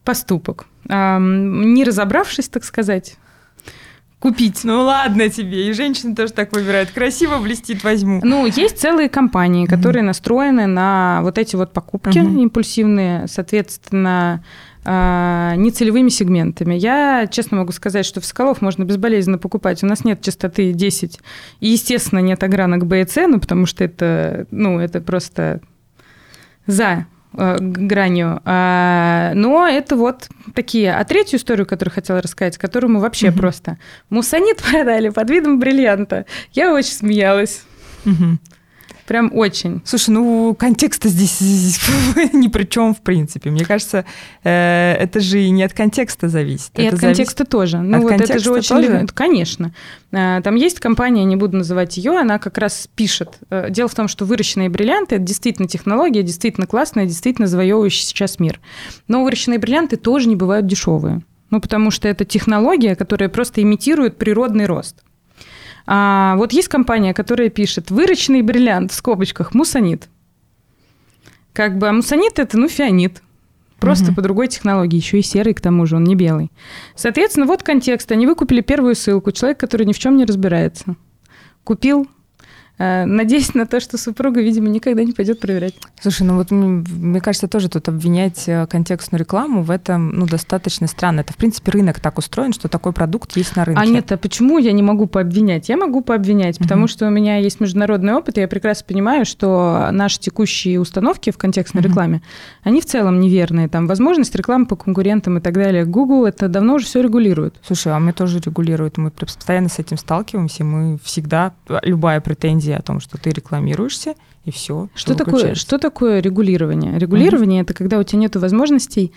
поступок. Не разобравшись, так сказать, купить. Ну ладно тебе, и женщины тоже так выбирают. Красиво блестит, возьму. Ну, есть целые компании, которые mm настроены на вот эти вот покупки mm импульсивные, соответственно, а, нецелевыми сегментами. Я честно могу сказать, что в Соколов можно безболезненно покупать. У нас нет частоты 10. И, естественно, нет огранок B и C, ну, потому что это, ну, это просто за гранью. А, но это вот такие. А третью историю, которую хотела рассказать, которую мы вообще угу. просто мусонит [LAUGHS] продали под видом бриллианта. Я очень смеялась. Угу. Прям очень. Слушай, ну контекста здесь, здесь [LAUGHS] ни при чем, в принципе. Мне кажется, э, это же и не от контекста зависит. И это от контекста тоже. Ну, от вот контекста это же очень тоже? Конечно. Э, там есть компания, не буду называть ее, она как раз пишет. Э, дело в том, что выращенные бриллианты это действительно технология, действительно классная, действительно завоевывающая сейчас мир. Но выращенные бриллианты тоже не бывают дешевые. Ну, потому что это технология, которая просто имитирует природный рост. А, вот есть компания, которая пишет «вырученный бриллиант» в скобочках «мусонит». Как бы, а мусонит – это, ну, фианит. Просто угу. по другой технологии, еще и серый, к тому же, он не белый. Соответственно, вот контекст. Они выкупили первую ссылку. Человек, который ни в чем не разбирается. Купил Э, надеюсь на то, что супруга, видимо, никогда не пойдет проверять. Слушай, ну вот мне кажется, тоже тут обвинять э, контекстную рекламу в этом ну, достаточно странно. Это, в принципе, рынок так устроен, что такой продукт есть на рынке. А нет, а почему я не могу пообвинять? Я могу пообвинять, угу. потому что у меня есть международный опыт, и я прекрасно понимаю, что наши текущие установки в контекстной угу. рекламе, они в целом неверные. Там возможность рекламы по конкурентам и так далее. Google это давно уже все регулирует. Слушай, а мы тоже регулируют. Мы постоянно с этим сталкиваемся. Мы всегда, любая претензия претензии о том, что ты рекламируешься, и все. Что, такое, что такое регулирование? Регулирование mm-hmm. это когда у тебя нет возможностей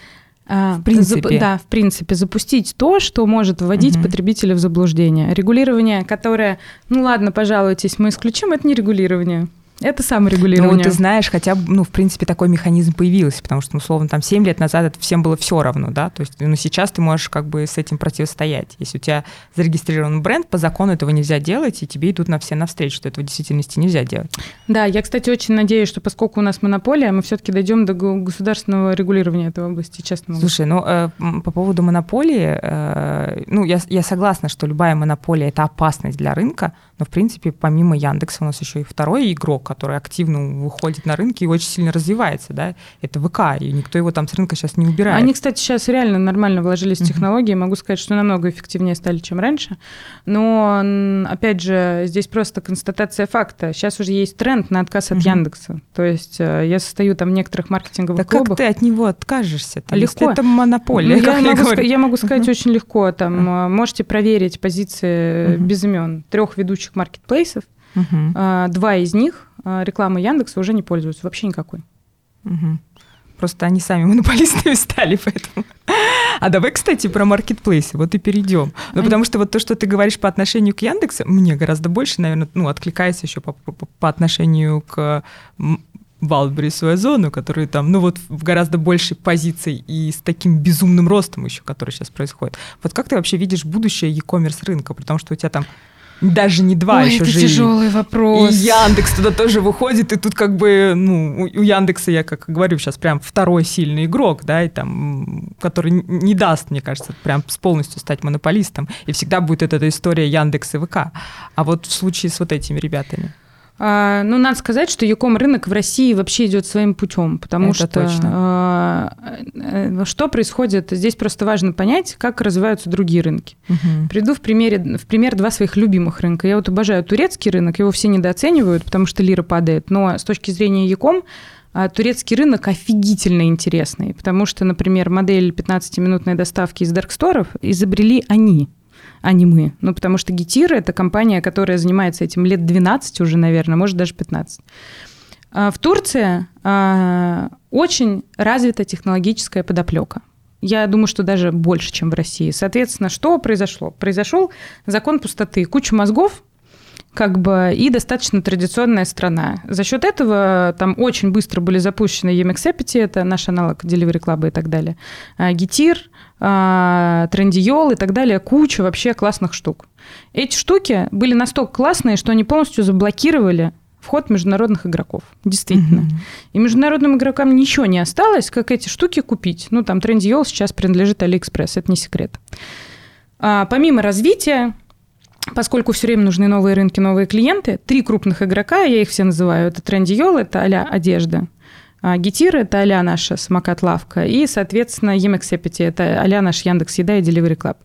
а, в принципе. Зап- да, в принципе, запустить то, что может вводить угу. потребителя в заблуждение. Регулирование, которое, ну ладно, пожалуйтесь, мы исключим, это не регулирование. Это саморегулирование. Ну, вот ты знаешь, хотя бы, ну, в принципе, такой механизм появился, потому что, условно, там 7 лет назад это всем было все равно, да, то есть, ну, сейчас ты можешь как бы с этим противостоять. Если у тебя зарегистрирован бренд, по закону этого нельзя делать, и тебе идут на все навстречу, что этого в действительности нельзя делать. Да, я, кстати, очень надеюсь, что поскольку у нас монополия, мы все-таки дойдем до государственного регулирования этой области, честно. Слушай, ну, э, по поводу монополии, э, ну, я, я согласна, что любая монополия – это опасность для рынка, но, в принципе, помимо Яндекса у нас еще и второй игрок, который активно выходит на рынки и очень сильно развивается, да, это ВК, и никто его там с рынка сейчас не убирает. Они, кстати, сейчас реально нормально вложились в технологии, могу сказать, что намного эффективнее стали, чем раньше, но, опять же, здесь просто констатация факта. Сейчас уже есть тренд на отказ от Яндекса, то есть э, я состою там в некоторых маркетинговых да клубах. как ты от него откажешься? Легко. это монополия, ну, я, могу, я, я могу сказать очень легко, там, можете проверить позиции без имен трех ведущих маркетплейсов, два из них а, рекламы Яндекса уже не пользуются, вообще никакой. Угу. Просто они сами [LAUGHS] монополистами стали, поэтому. А давай, кстати, про маркетплейсы, вот и перейдем. Ну, потому что вот то, что ты говоришь по отношению к Яндексу, мне гораздо больше, наверное, ну, откликается еще по, по, по отношению к Валберис и Озону, которые там, ну вот в гораздо большей позиции и с таким безумным ростом еще, который сейчас происходит. Вот как ты вообще видишь будущее e-commerce рынка, потому что у тебя там даже не два Ой, еще это жили. тяжелый вопрос. И Яндекс туда тоже выходит, и тут как бы, ну, у Яндекса, я как говорю сейчас, прям второй сильный игрок, да, и там, который не даст, мне кажется, прям полностью стать монополистом. И всегда будет эта история Яндекс и ВК. А вот в случае с вот этими ребятами? А, ну, надо сказать, что Яком рынок в России вообще идет своим путем, потому Это что точно. А, э, что происходит? Здесь просто важно понять, как развиваются другие рынки. Угу. Приду в, примере, в пример два своих любимых рынка. Я вот обожаю турецкий рынок, его все недооценивают, потому что лира падает, но с точки зрения Яком а, турецкий рынок офигительно интересный, потому что, например, модель 15-минутной доставки из дарксторов изобрели они а не мы. Ну, потому что Гетира – это компания, которая занимается этим лет 12 уже, наверное, может, даже 15. А в Турции а, очень развита технологическая подоплека. Я думаю, что даже больше, чем в России. Соответственно, что произошло? Произошел закон пустоты. Куча мозгов, как бы и достаточно традиционная страна. За счет этого там очень быстро были запущены EMXEPITY, это наш аналог Delivery Club и так далее, Getir, Trendyol и так далее, куча вообще классных штук. Эти штуки были настолько классные, что они полностью заблокировали вход международных игроков. Действительно. Mm-hmm. И международным игрокам ничего не осталось, как эти штуки купить. Ну, там Trendyol сейчас принадлежит Алиэкспресс, это не секрет. А, помимо развития, поскольку все время нужны новые рынки, новые клиенты, три крупных игрока, я их все называю, это Trendyol, это а одежда, Гетир – это а наша самокат-лавка, и, соответственно, Емексепити – это а наш Яндекс Еда и Delivery Club.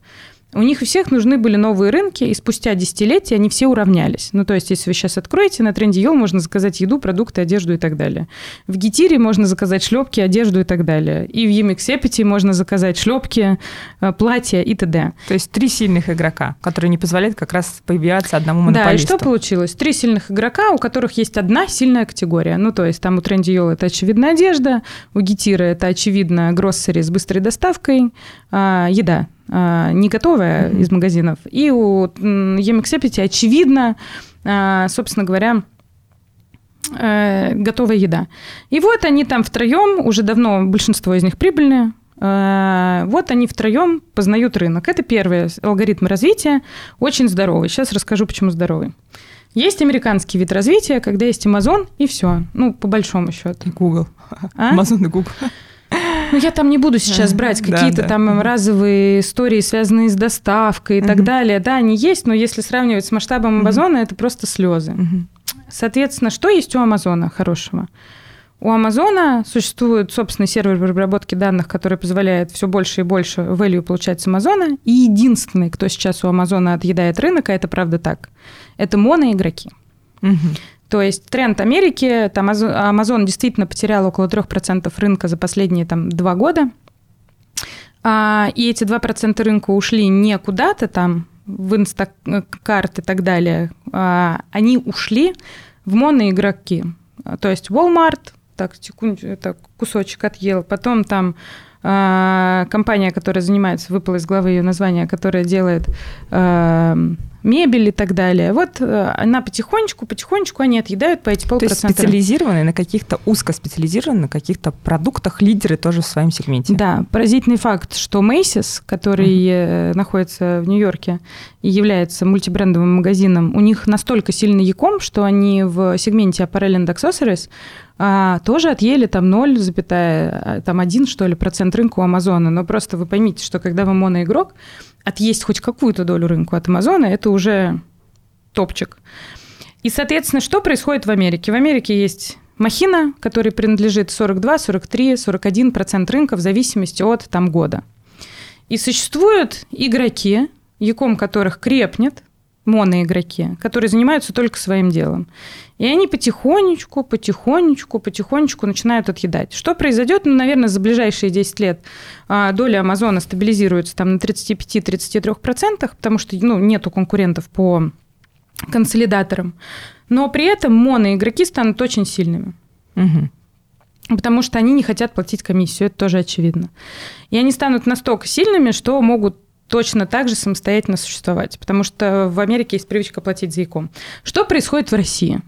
У них у всех нужны были новые рынки, и спустя десятилетия они все уравнялись. Ну, то есть, если вы сейчас откроете, на тренде Йол можно заказать еду, продукты, одежду и так далее. В Гитире можно заказать шлепки, одежду и так далее. И в Емиксепити можно заказать шлепки, э, платья и т.д. То есть три сильных игрока, которые не позволяют как раз появляться одному монополисту. Да, и что получилось? Три сильных игрока, у которых есть одна сильная категория. Ну, то есть там у тренде Йол это очевидно одежда, у Гитира это очевидно гроссери с быстрой доставкой, еда а, не готовая mm-hmm. из магазинов. И у Емексепити, очевидно, а, собственно говоря, э, готовая еда. И вот они там втроем, уже давно большинство из них прибыльные, а, вот они втроем познают рынок. Это первый алгоритм развития, очень здоровый. Сейчас расскажу, почему здоровый. Есть американский вид развития, когда есть Amazon и все. Ну, по большому счету. Google. А? Amazon и Google. Ну, я там не буду сейчас брать какие-то там разовые истории, связанные с доставкой и так далее. Да, они есть, но если сравнивать с масштабом Амазона, это просто слезы. Соответственно, что есть у Амазона хорошего? У Амазона существует собственный сервер по обработке данных, который позволяет все больше и больше value получать с Амазона. И единственный, кто сейчас у Амазона отъедает рынок, а это правда так, это моноигроки. Угу. То есть тренд Америки, там Amazon действительно потерял около 3% рынка за последние там, два года. А, и эти 2% рынка ушли не куда-то там, в инстакарт и так далее, а, они ушли в моноигроки. То есть Walmart, так, секунду, это кусочек отъел, потом там компания, которая занимается, выпала из главы ее название, которая делает э, мебель и так далее. Вот э, она потихонечку, потихонечку они отъедают по эти полпроцента. То есть специализированные на каких-то узкоспециализированных, на каких-то продуктах лидеры тоже в своем сегменте. Да, поразительный факт, что Macy's, который mm-hmm. находится в Нью-Йорке и является мультибрендовым магазином, у них настолько сильный яком, что они в сегменте Apparel and Accessories а, тоже отъели там 0, а, там 1, что ли, процент рынка у Амазона. Но просто вы поймите, что когда вы моноигрок, отъесть хоть какую-то долю рынка от Амазона, это уже топчик. И, соответственно, что происходит в Америке? В Америке есть махина, которой принадлежит 42, 43, 41 процент рынка в зависимости от там, года. И существуют игроки, яком которых крепнет, моноигроки, которые занимаются только своим делом. И они потихонечку, потихонечку, потихонечку начинают отъедать. Что произойдет? Ну, наверное, за ближайшие 10 лет а, доля Амазона стабилизируется там на 35-33%, потому что ну, нету конкурентов по консолидаторам. Но при этом моноигроки станут очень сильными. Угу. Потому что они не хотят платить комиссию, это тоже очевидно. И они станут настолько сильными, что могут точно так же самостоятельно существовать, потому что в Америке есть привычка платить за ЯКом. Что происходит в России?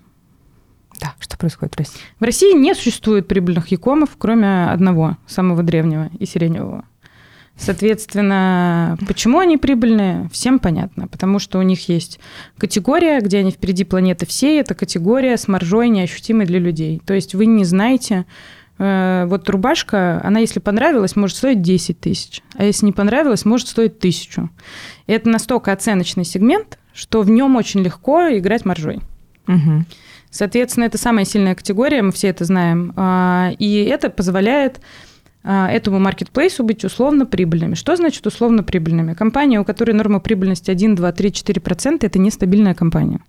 Да, что происходит в России? В России не существует прибыльных якомов, кроме одного, самого древнего и сиреневого. Соответственно, почему они прибыльные, всем понятно. Потому что у них есть категория, где они впереди планеты всей. Это категория с маржой неощутимой для людей. То есть вы не знаете, вот рубашка, она, если понравилась, может стоить 10 тысяч, а если не понравилась, может стоить тысячу. И это настолько оценочный сегмент, что в нем очень легко играть маржой. Угу. Соответственно, это самая сильная категория, мы все это знаем. А, и это позволяет а, этому маркетплейсу быть условно прибыльными. Что значит условно прибыльными? Компания, у которой норма прибыльности 1, 2, 3, 4%, это нестабильная компания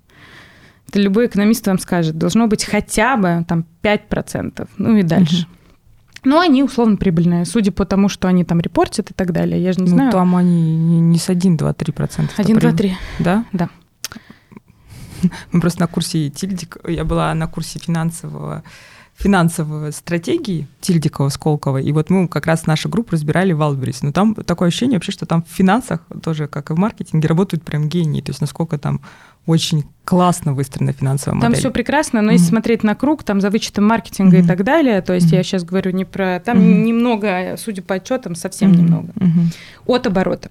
это любой экономист вам скажет, должно быть хотя бы там 5%, ну и дальше. Угу. Ну, они условно прибыльные, судя по тому, что они там репортят и так далее. Я же не ну, знаю. там они не, с 1, 2, 3 процента. 1, 2, 3. Да? Да. Мы просто на курсе Тильдик, я была на курсе финансового финансовой стратегии Тильдикова, Сколково, и вот мы как раз нашу группу разбирали в Wildberries. Но там такое ощущение вообще, что там в финансах тоже, как и в маркетинге, работают прям гении. То есть насколько там очень классно выстроена финансовая модель. Там все прекрасно, но mm-hmm. если смотреть на круг, там за вычетом маркетинга mm-hmm. и так далее, то есть mm-hmm. я сейчас говорю не про... Там mm-hmm. немного, судя по отчетам, совсем mm-hmm. немного. Mm-hmm. От оборота.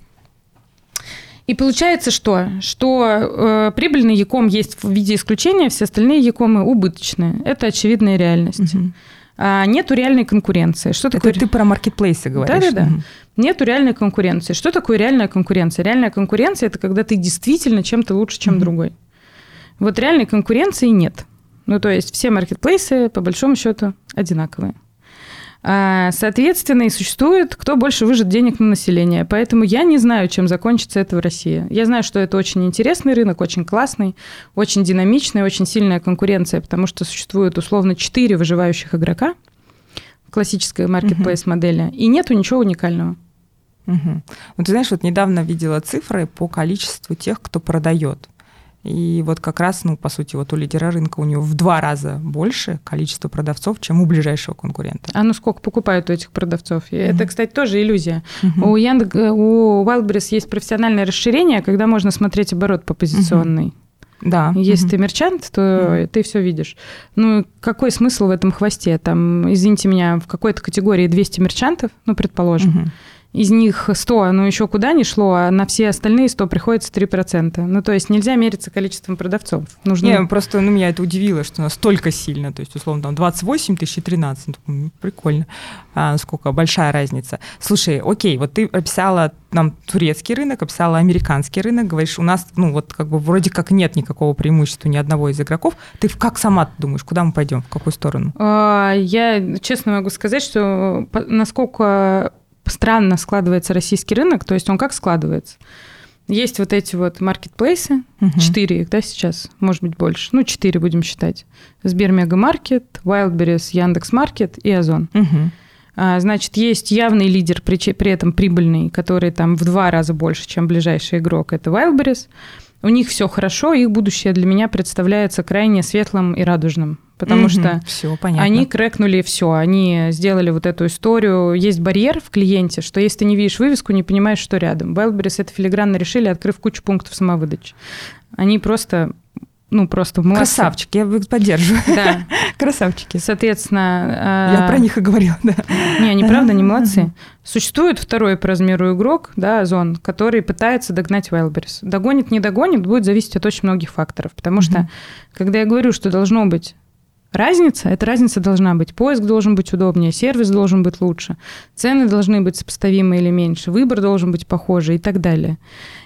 И получается что? Что э, прибыльный яком есть в виде исключения, все остальные якомы убыточные. Это очевидная реальность. Угу. А нету реальной конкуренции. Что Это такое? ты про маркетплейсы говоришь. Да-да-да. Угу. Нету реальной конкуренции. Что такое реальная конкуренция? Реальная конкуренция – это когда ты действительно чем-то лучше, чем угу. другой. Вот реальной конкуренции нет. Ну, то есть все маркетплейсы, по большому счету, одинаковые. А, соответственно, и существует, кто больше выжит денег на население. Поэтому я не знаю, чем закончится это в России. Я знаю, что это очень интересный рынок, очень классный, очень динамичный, очень сильная конкуренция, потому что существует условно четыре выживающих игрока в классической маркетплейс-модели, и нету ничего уникального. Угу. Вот ты знаешь, вот недавно видела цифры по количеству тех, кто продает. И вот как раз, ну, по сути, вот у лидера рынка у него в два раза больше количество продавцов, чем у ближайшего конкурента. А ну сколько покупают у этих продавцов? Mm-hmm. Это, кстати, тоже иллюзия. Mm-hmm. У Яндекс, у Wildberries есть профессиональное расширение, когда можно смотреть оборот по позиционной. Mm-hmm. Да. Если mm-hmm. ты мерчант, то mm-hmm. ты все видишь. Ну, какой смысл в этом хвосте? Там, извините меня, в какой-то категории 200 мерчантов, ну, предположим. Mm-hmm из них 100, ну еще куда не шло, а на все остальные 100 приходится 3%. Ну, то есть нельзя мериться количеством продавцов. Нужно... Не, просто ну, меня это удивило, что настолько сильно, то есть, условно, там 28 тысяч и 13, ну, прикольно, а, насколько большая разница. Слушай, окей, вот ты описала нам турецкий рынок, описала американский рынок, говоришь, у нас, ну, вот как бы вроде как нет никакого преимущества ни одного из игроков. Ты как сама думаешь, куда мы пойдем, в какую сторону? А, я честно могу сказать, что насколько странно складывается российский рынок, то есть он как складывается? Есть вот эти вот маркетплейсы, четыре их, да, сейчас, может быть, больше, ну, четыре будем считать. Сбер Мегамаркет, Wildberries, Яндекс.Маркет и Озон. А, значит, есть явный лидер, при, при этом прибыльный, который там в два раза больше, чем ближайший игрок, это Wildberries. У них все хорошо, их будущее для меня представляется крайне светлым и радужным. Потому что все, понятно. они крэкнули все, они сделали вот эту историю. Есть барьер в клиенте, что если ты не видишь вывеску, не понимаешь, что рядом. Wildberries это филигранно решили, открыв кучу пунктов самовыдачи. Они просто ну, просто молодцы. Красавчики, я их поддерживаю. Да. [LAUGHS] Красавчики. Соответственно... Я про них и говорила, да. Не, они правда не молодцы. Существует второй по размеру игрок, да, Озон, который пытается догнать Wildberries. Догонит, не догонит, будет зависеть от очень многих факторов. Потому что, когда я говорю, что должно быть разница, эта разница должна быть. Поиск должен быть удобнее, сервис должен быть лучше, цены должны быть сопоставимы или меньше, выбор должен быть похожий и так далее.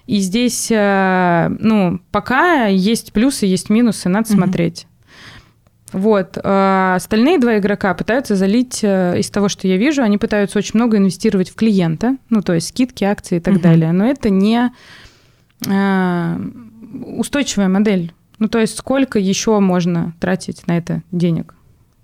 И здесь, э, ну, пока есть плюсы, есть минусы, надо mm-hmm. смотреть. Вот. А остальные два игрока пытаются залить э, из того, что я вижу, они пытаются очень много инвестировать в клиента, ну, то есть скидки, акции и так uh-huh. далее. Но это не э, устойчивая модель. Ну, то есть сколько еще можно тратить на это денег?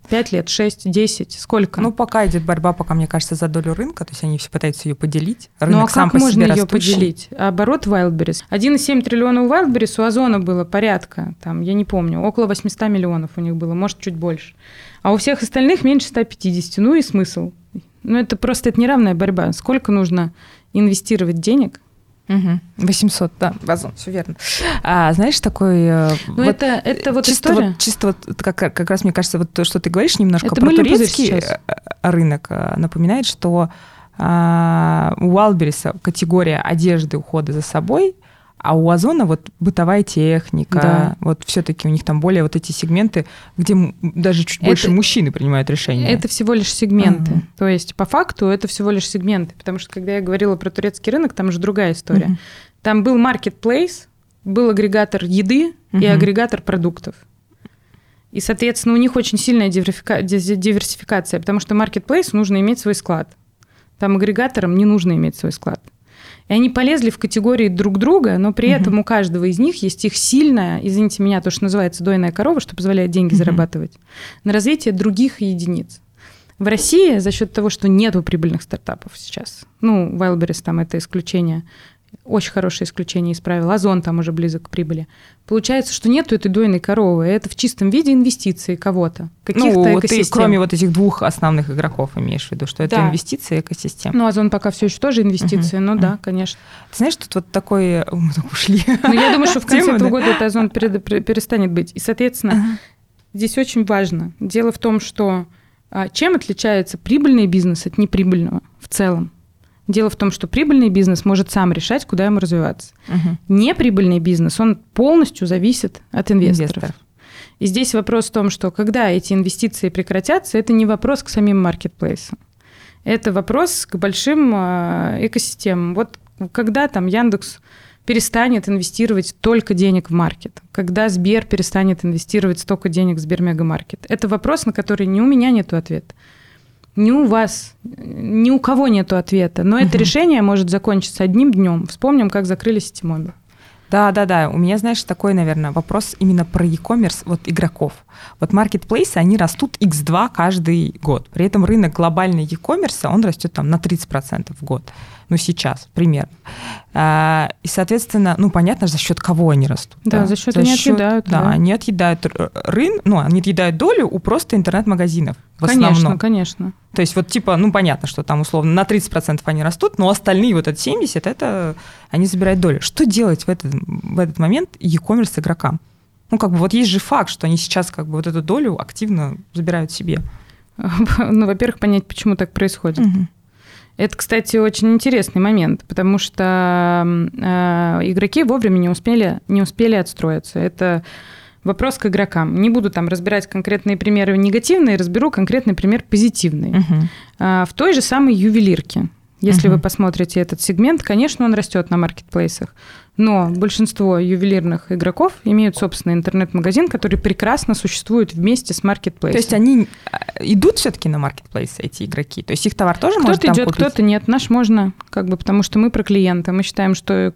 Пять лет, шесть, десять, сколько? Ну, пока идет борьба, пока, мне кажется, за долю рынка, то есть они все пытаются ее поделить. Рынок ну, а сам как по можно себе ее растущий. поделить? Оборот Wildberries. 1,7 триллиона у Wildberries, у Озона было порядка, там, я не помню, около 800 миллионов у них было, может, чуть больше. А у всех остальных меньше 150. Ну и смысл? Ну, это просто это неравная борьба. Сколько нужно инвестировать денег, Угу. 800, да, базон, все верно. А, знаешь, такой... Ну, вот это, это вот чисто история. Вот, чисто вот, как, как раз, мне кажется, вот то, что ты говоришь, немножко Это про турецкий сейчас. э, рынок э, напоминает, что а, у Wildberries категория одежды, ухода за собой, а у Озона вот бытовая техника, Да. вот все-таки у них там более вот эти сегменты, где даже чуть Это- больше мужчины принимают решения. Это всего лишь сегменты. Мгм. То есть, по факту, это всего лишь сегменты. Потому что, когда я говорила про турецкий рынок, там же другая история. Мгм. Там был marketplace, был агрегатор еды и Мгм. агрегатор продуктов. И, соответственно, у них очень сильная диверсификация, потому что marketplace нужно иметь свой склад. Там агрегаторам не нужно иметь свой склад. И они полезли в категории друг друга, но при Мгм. этом у каждого из них есть их сильная, извините меня, то, что называется дойная корова, что позволяет деньги Мгм. зарабатывать, на развитие других единиц. В России за счет того, что нету прибыльных стартапов сейчас, ну, Wildberries там это исключение, очень хорошее исключение из правил, Озон там уже близок к прибыли. Получается, что нету этой дойной коровы, это в чистом виде инвестиции кого-то, каких-то ну, ты экосистем. кроме вот этих двух основных игроков имеешь в виду, что это Да. инвестиции экосистем. Ну, Озон пока все еще тоже инвестиции, Мгм. ну да, Мгм. конечно. Ты знаешь, тут вот такой... о, Мы ушли. Но я думаю, что в [LAUGHS] конце этого да. года этот озон перестанет быть. И, соответственно, здесь очень важно. Дело в том, что а, чем отличается прибыльный бизнес от неприбыльного в целом? Дело в том, что прибыльный бизнес может сам решать, куда ему развиваться. Мгм. Неприбыльный бизнес, он полностью зависит от инвесторов. Инвесторов. И здесь вопрос в том, что когда эти инвестиции прекратятся, это не вопрос к самим маркетплейсам. Это вопрос к большим а, экосистемам. Вот когда там Яндекс перестанет инвестировать только денег в маркет, когда Сбер перестанет инвестировать столько денег в Сбермегамаркет. Это вопрос, на который ни у меня нет ответа, ни у вас, ни у кого нет ответа. Но это решение может закончиться одним днем. Вспомним, как закрыли Ситимобил. Да, да, да. У меня, знаешь, такой, наверное, вопрос именно про e-commerce вот игроков. Вот маркетплейсы, они растут x2 каждый год. При этом рынок глобальный e-commerce, он растет там на 30% в год. Ну, сейчас, примерно. А, И, соответственно, ну, понятно, за счет кого они растут. Да, за счет они отъедают, Да, да. они отъедают рынок, ну, они отъедают долю у просто интернет-магазинов в конечно, основном. конечно. То есть вот типа, ну понятно, что там условно на 30% они растут, но остальные вот от 70 это они забирают долю. Что делать в этот, в этот момент e-commerce игрокам? Ну как бы вот есть же факт, что они сейчас как бы вот эту долю активно забирают себе. [LAUGHS] Ну, во-первых, понять, почему так происходит. Это, кстати, очень интересный момент, потому что э, игроки вовремя не успели, не успели отстроиться. Это вопрос к игрокам. Не буду там разбирать конкретные примеры негативные, разберу конкретный пример позитивный. Мгм. А, В той же самой ювелирке. Если Мгм. вы посмотрите этот сегмент, конечно, он растет на маркетплейсах. Но большинство ювелирных игроков имеют собственный интернет-магазин, который прекрасно существует вместе с То маркетплейсом. есть они а, идут все-таки на маркетплейсы, эти игроки? То есть их товар тоже можно Кто-то там идет, купить? кто-то нет. Наш можно, как бы, потому что мы про клиента. Мы считаем, что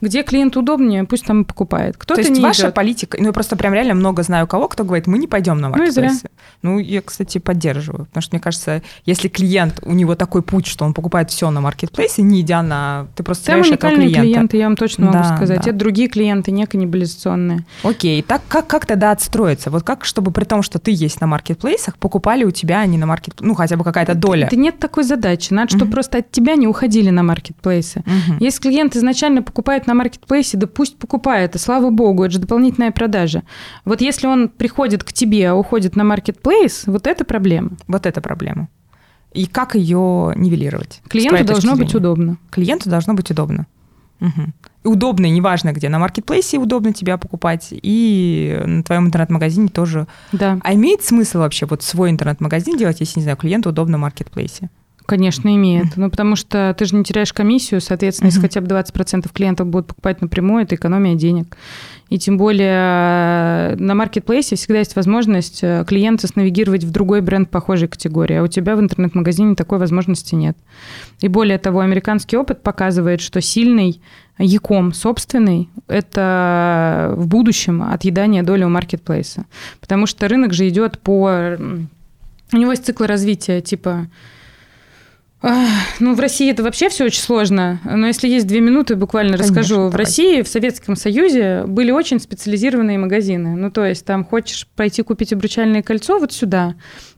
где клиент удобнее, пусть там и покупает. Кто-то То есть не ваша идет. политика, ну я просто прям реально много знаю кого, кто говорит, мы не пойдем на Ну маркетплейсы. Ну, я, кстати, поддерживаю, потому что мне кажется, если клиент, у него такой путь, что он покупает все на маркетплейсе, не идя на... Ты просто Там уникальные клиента. клиенты, я вам точно могу могу да, сказать. Да. Это другие клиенты, не каннибализационные. Окей, так как, как тогда отстроиться? Вот как, чтобы при том, что ты есть на маркетплейсах, покупали у тебя они на маркет, ну хотя бы какая-то доля? Да нет такой задачи. Надо, чтобы просто от тебя не уходили на маркетплейсы. Угу. Если клиент изначально покупает на маркетплейсе, да пусть покупает, и слава богу, это же дополнительная продажа. Вот если он приходит к тебе, а уходит на маркетплейс, вот это проблема. Вот это проблема. И как ее нивелировать? Клиенту должно быть удобно. Клиенту должно быть удобно. Угу. И удобно, неважно где, на маркетплейсе удобно тебя покупать, и на твоем интернет-магазине тоже. Да. А имеет смысл вообще вот свой интернет-магазин делать, если, не знаю, клиенту удобно на маркетплейсе? Конечно, имеет. Ну, потому что ты же не теряешь комиссию, соответственно, если хотя бы 20% клиентов будут покупать напрямую, это экономия денег. И тем более э, на маркетплейсе всегда есть возможность э, клиента снавигировать в другой бренд похожей категории, а у тебя в интернет-магазине такой возможности нет. И более того, американский опыт показывает, что сильный Яком собственный – это в будущем отъедание доли у маркетплейса. Потому что рынок же идет по... У него есть цикл развития, типа ну, в России это вообще все очень сложно. Но если есть две минуты, буквально Конечно, расскажу. Давай. В России, в Советском Союзе были очень специализированные магазины. Ну, то есть там хочешь пройти купить обручальное кольцо вот сюда,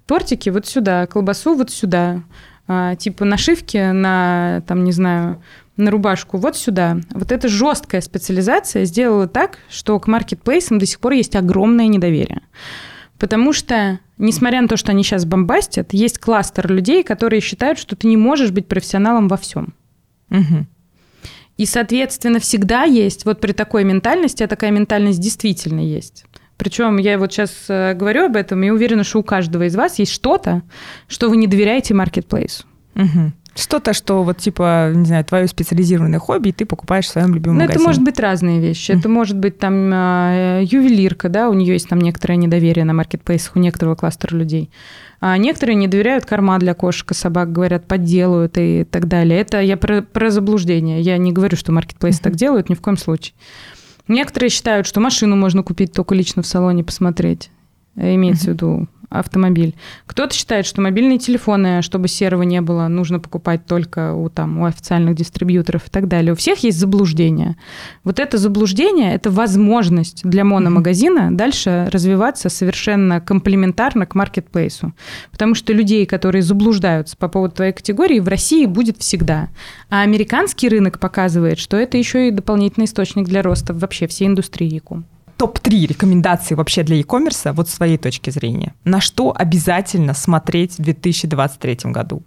тортики вот сюда, колбасу вот сюда, а, типа нашивки на, там, не знаю, на рубашку вот сюда. Вот эта жесткая специализация сделала так, что к маркетплейсам до сих пор есть огромное недоверие. Потому что, несмотря на то, что они сейчас бомбастят, есть кластер людей, которые считают, что ты не можешь быть профессионалом во всем. Угу. И, соответственно, всегда есть, вот при такой ментальности, а такая ментальность действительно есть. Причем я вот сейчас э, говорю об этом и уверена, что у каждого из вас есть что-то, что вы не доверяете маркетплейсу. Угу. Что-то, что вот типа, не знаю, твое специализированное хобби, и ты покупаешь в своем любимом ну, магазине. это может быть разные вещи. Это может быть там э, ювелирка, да, у нее есть там некоторое недоверие на маркетплейсах у некоторого кластера людей. А некоторые не доверяют корма для кошек и собак, говорят, подделают и так далее. Это я про, про заблуждение. Я не говорю, что маркетплейсы uh-huh. так делают, ни в коем случае. Некоторые считают, что машину можно купить только лично в салоне посмотреть. Имеется uh-huh. в виду автомобиль. Кто-то считает, что мобильные телефоны, чтобы серого не было, нужно покупать только у, там, у официальных дистрибьюторов и так далее. У всех есть заблуждение. Вот это заблуждение – это возможность для мономагазина дальше развиваться совершенно комплементарно к маркетплейсу. Потому что людей, которые заблуждаются по поводу твоей категории, в России будет всегда. А американский рынок показывает, что это еще и дополнительный источник для роста вообще всей индустрии e топ-3 рекомендации вообще для e-commerce, вот с своей точки зрения. На что обязательно смотреть в 2023 году?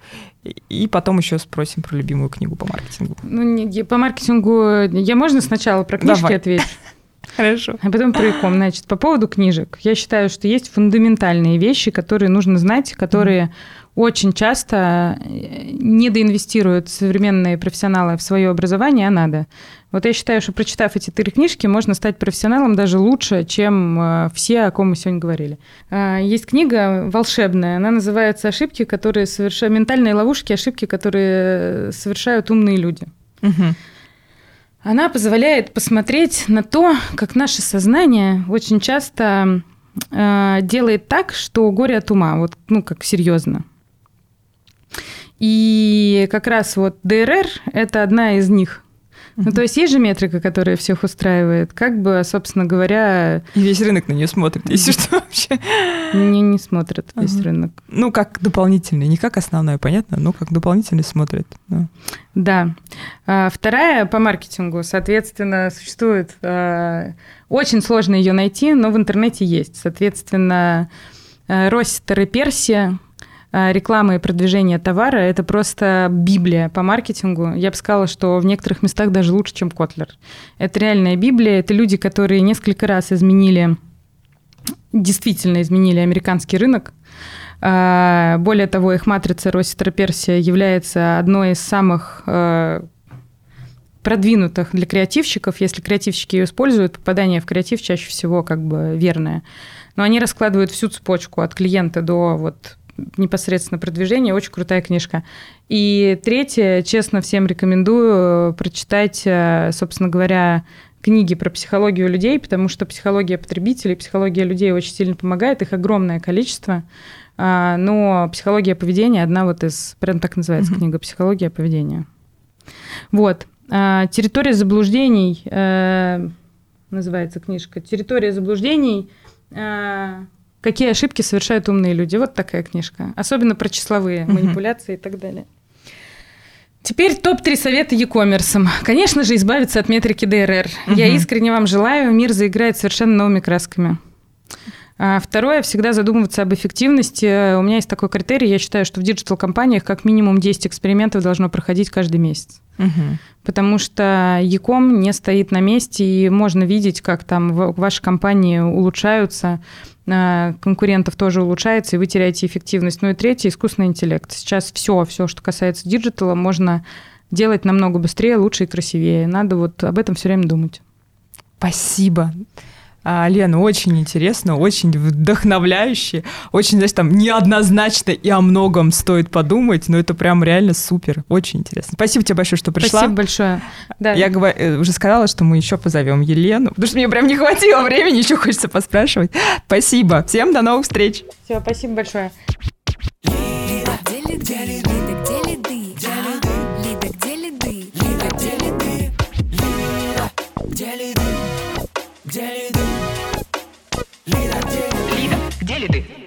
И потом еще спросим про любимую книгу по маркетингу. Ну, не, по маркетингу я можно сначала про книжки Давай. ответить? [LAUGHS] Хорошо. А потом про иком. Значит, по поводу книжек. Я считаю, что есть фундаментальные вещи, которые нужно знать, которые mm-hmm. очень часто э, недоинвестируют современные профессионалы в свое образование, а надо. Вот я считаю, что прочитав эти три книжки, можно стать профессионалом даже лучше, чем э, все, о ком мы сегодня говорили. А, есть книга волшебная, она называется «Ошибки, которые совершают... Ментальные ловушки, ошибки, которые совершают умные люди». Угу. Она позволяет посмотреть на то, как наше сознание очень часто э, делает так, что горе от ума, вот, ну, как серьезно. И как раз вот ДРР – это одна из них. Ну, то есть есть же метрика, которая всех устраивает. Как бы, собственно говоря... И весь рынок на нее смотрит, если что вообще. Не, не смотрит весь ага. рынок. Ну, как дополнительный, не как основной, понятно, но как дополнительный смотрит. Да. да. А, вторая по маркетингу, соответственно, существует... А, очень сложно ее найти, но в интернете есть. Соответственно, а, Ростер и Персия реклама и продвижение товара – это просто библия по маркетингу. Я бы сказала, что в некоторых местах даже лучше, чем Котлер. Это реальная библия, это люди, которые несколько раз изменили, действительно изменили американский рынок. А, более того, их матрица Роситера Персия является одной из самых а, продвинутых для креативщиков. Если креативщики ее используют, попадание в креатив чаще всего как бы верное. Но они раскладывают всю цепочку от клиента до вот непосредственно продвижение. Очень крутая книжка. И третье, честно, всем рекомендую э, прочитать, э, собственно говоря, книги про психологию людей, потому что психология потребителей, психология людей очень сильно помогает, их огромное количество. А, но психология поведения одна вот из, прям так называется mm-hmm. книга, психология поведения. Вот. А, территория заблуждений э, называется книжка. Территория заблуждений. Какие ошибки совершают умные люди. Вот такая книжка. Особенно про числовые манипуляции и так далее. Теперь топ-3 совета e-commerce. Конечно же, избавиться от метрики ДРР. Угу. Я искренне вам желаю, мир заиграет совершенно новыми красками. А второе, всегда задумываться об эффективности. У меня есть такой критерий, я считаю, что в digital-компаниях как минимум 10 экспериментов должно проходить каждый месяц. Угу. Потому что e-com не стоит на месте, и можно видеть, как там ваши компании улучшаются, конкурентов тоже улучшается, и вы теряете эффективность. Ну и третье, искусственный интеллект. Сейчас все, все, что касается диджитала, можно делать намного быстрее, лучше и красивее. Надо вот об этом все время думать. Спасибо. А, Лена, очень интересно, очень вдохновляюще, очень, знаешь, там неоднозначно и о многом стоит подумать, но это прям реально супер, очень интересно. Спасибо тебе большое, что пришла. Спасибо большое. Да. Я говор... Э, уже сказала, что мы еще позовем Елену, потому что мне прям не хватило времени, [LAUGHS] еще хочется поспрашивать. Спасибо. Всем до новых встреч. Все, спасибо большое. ഇത്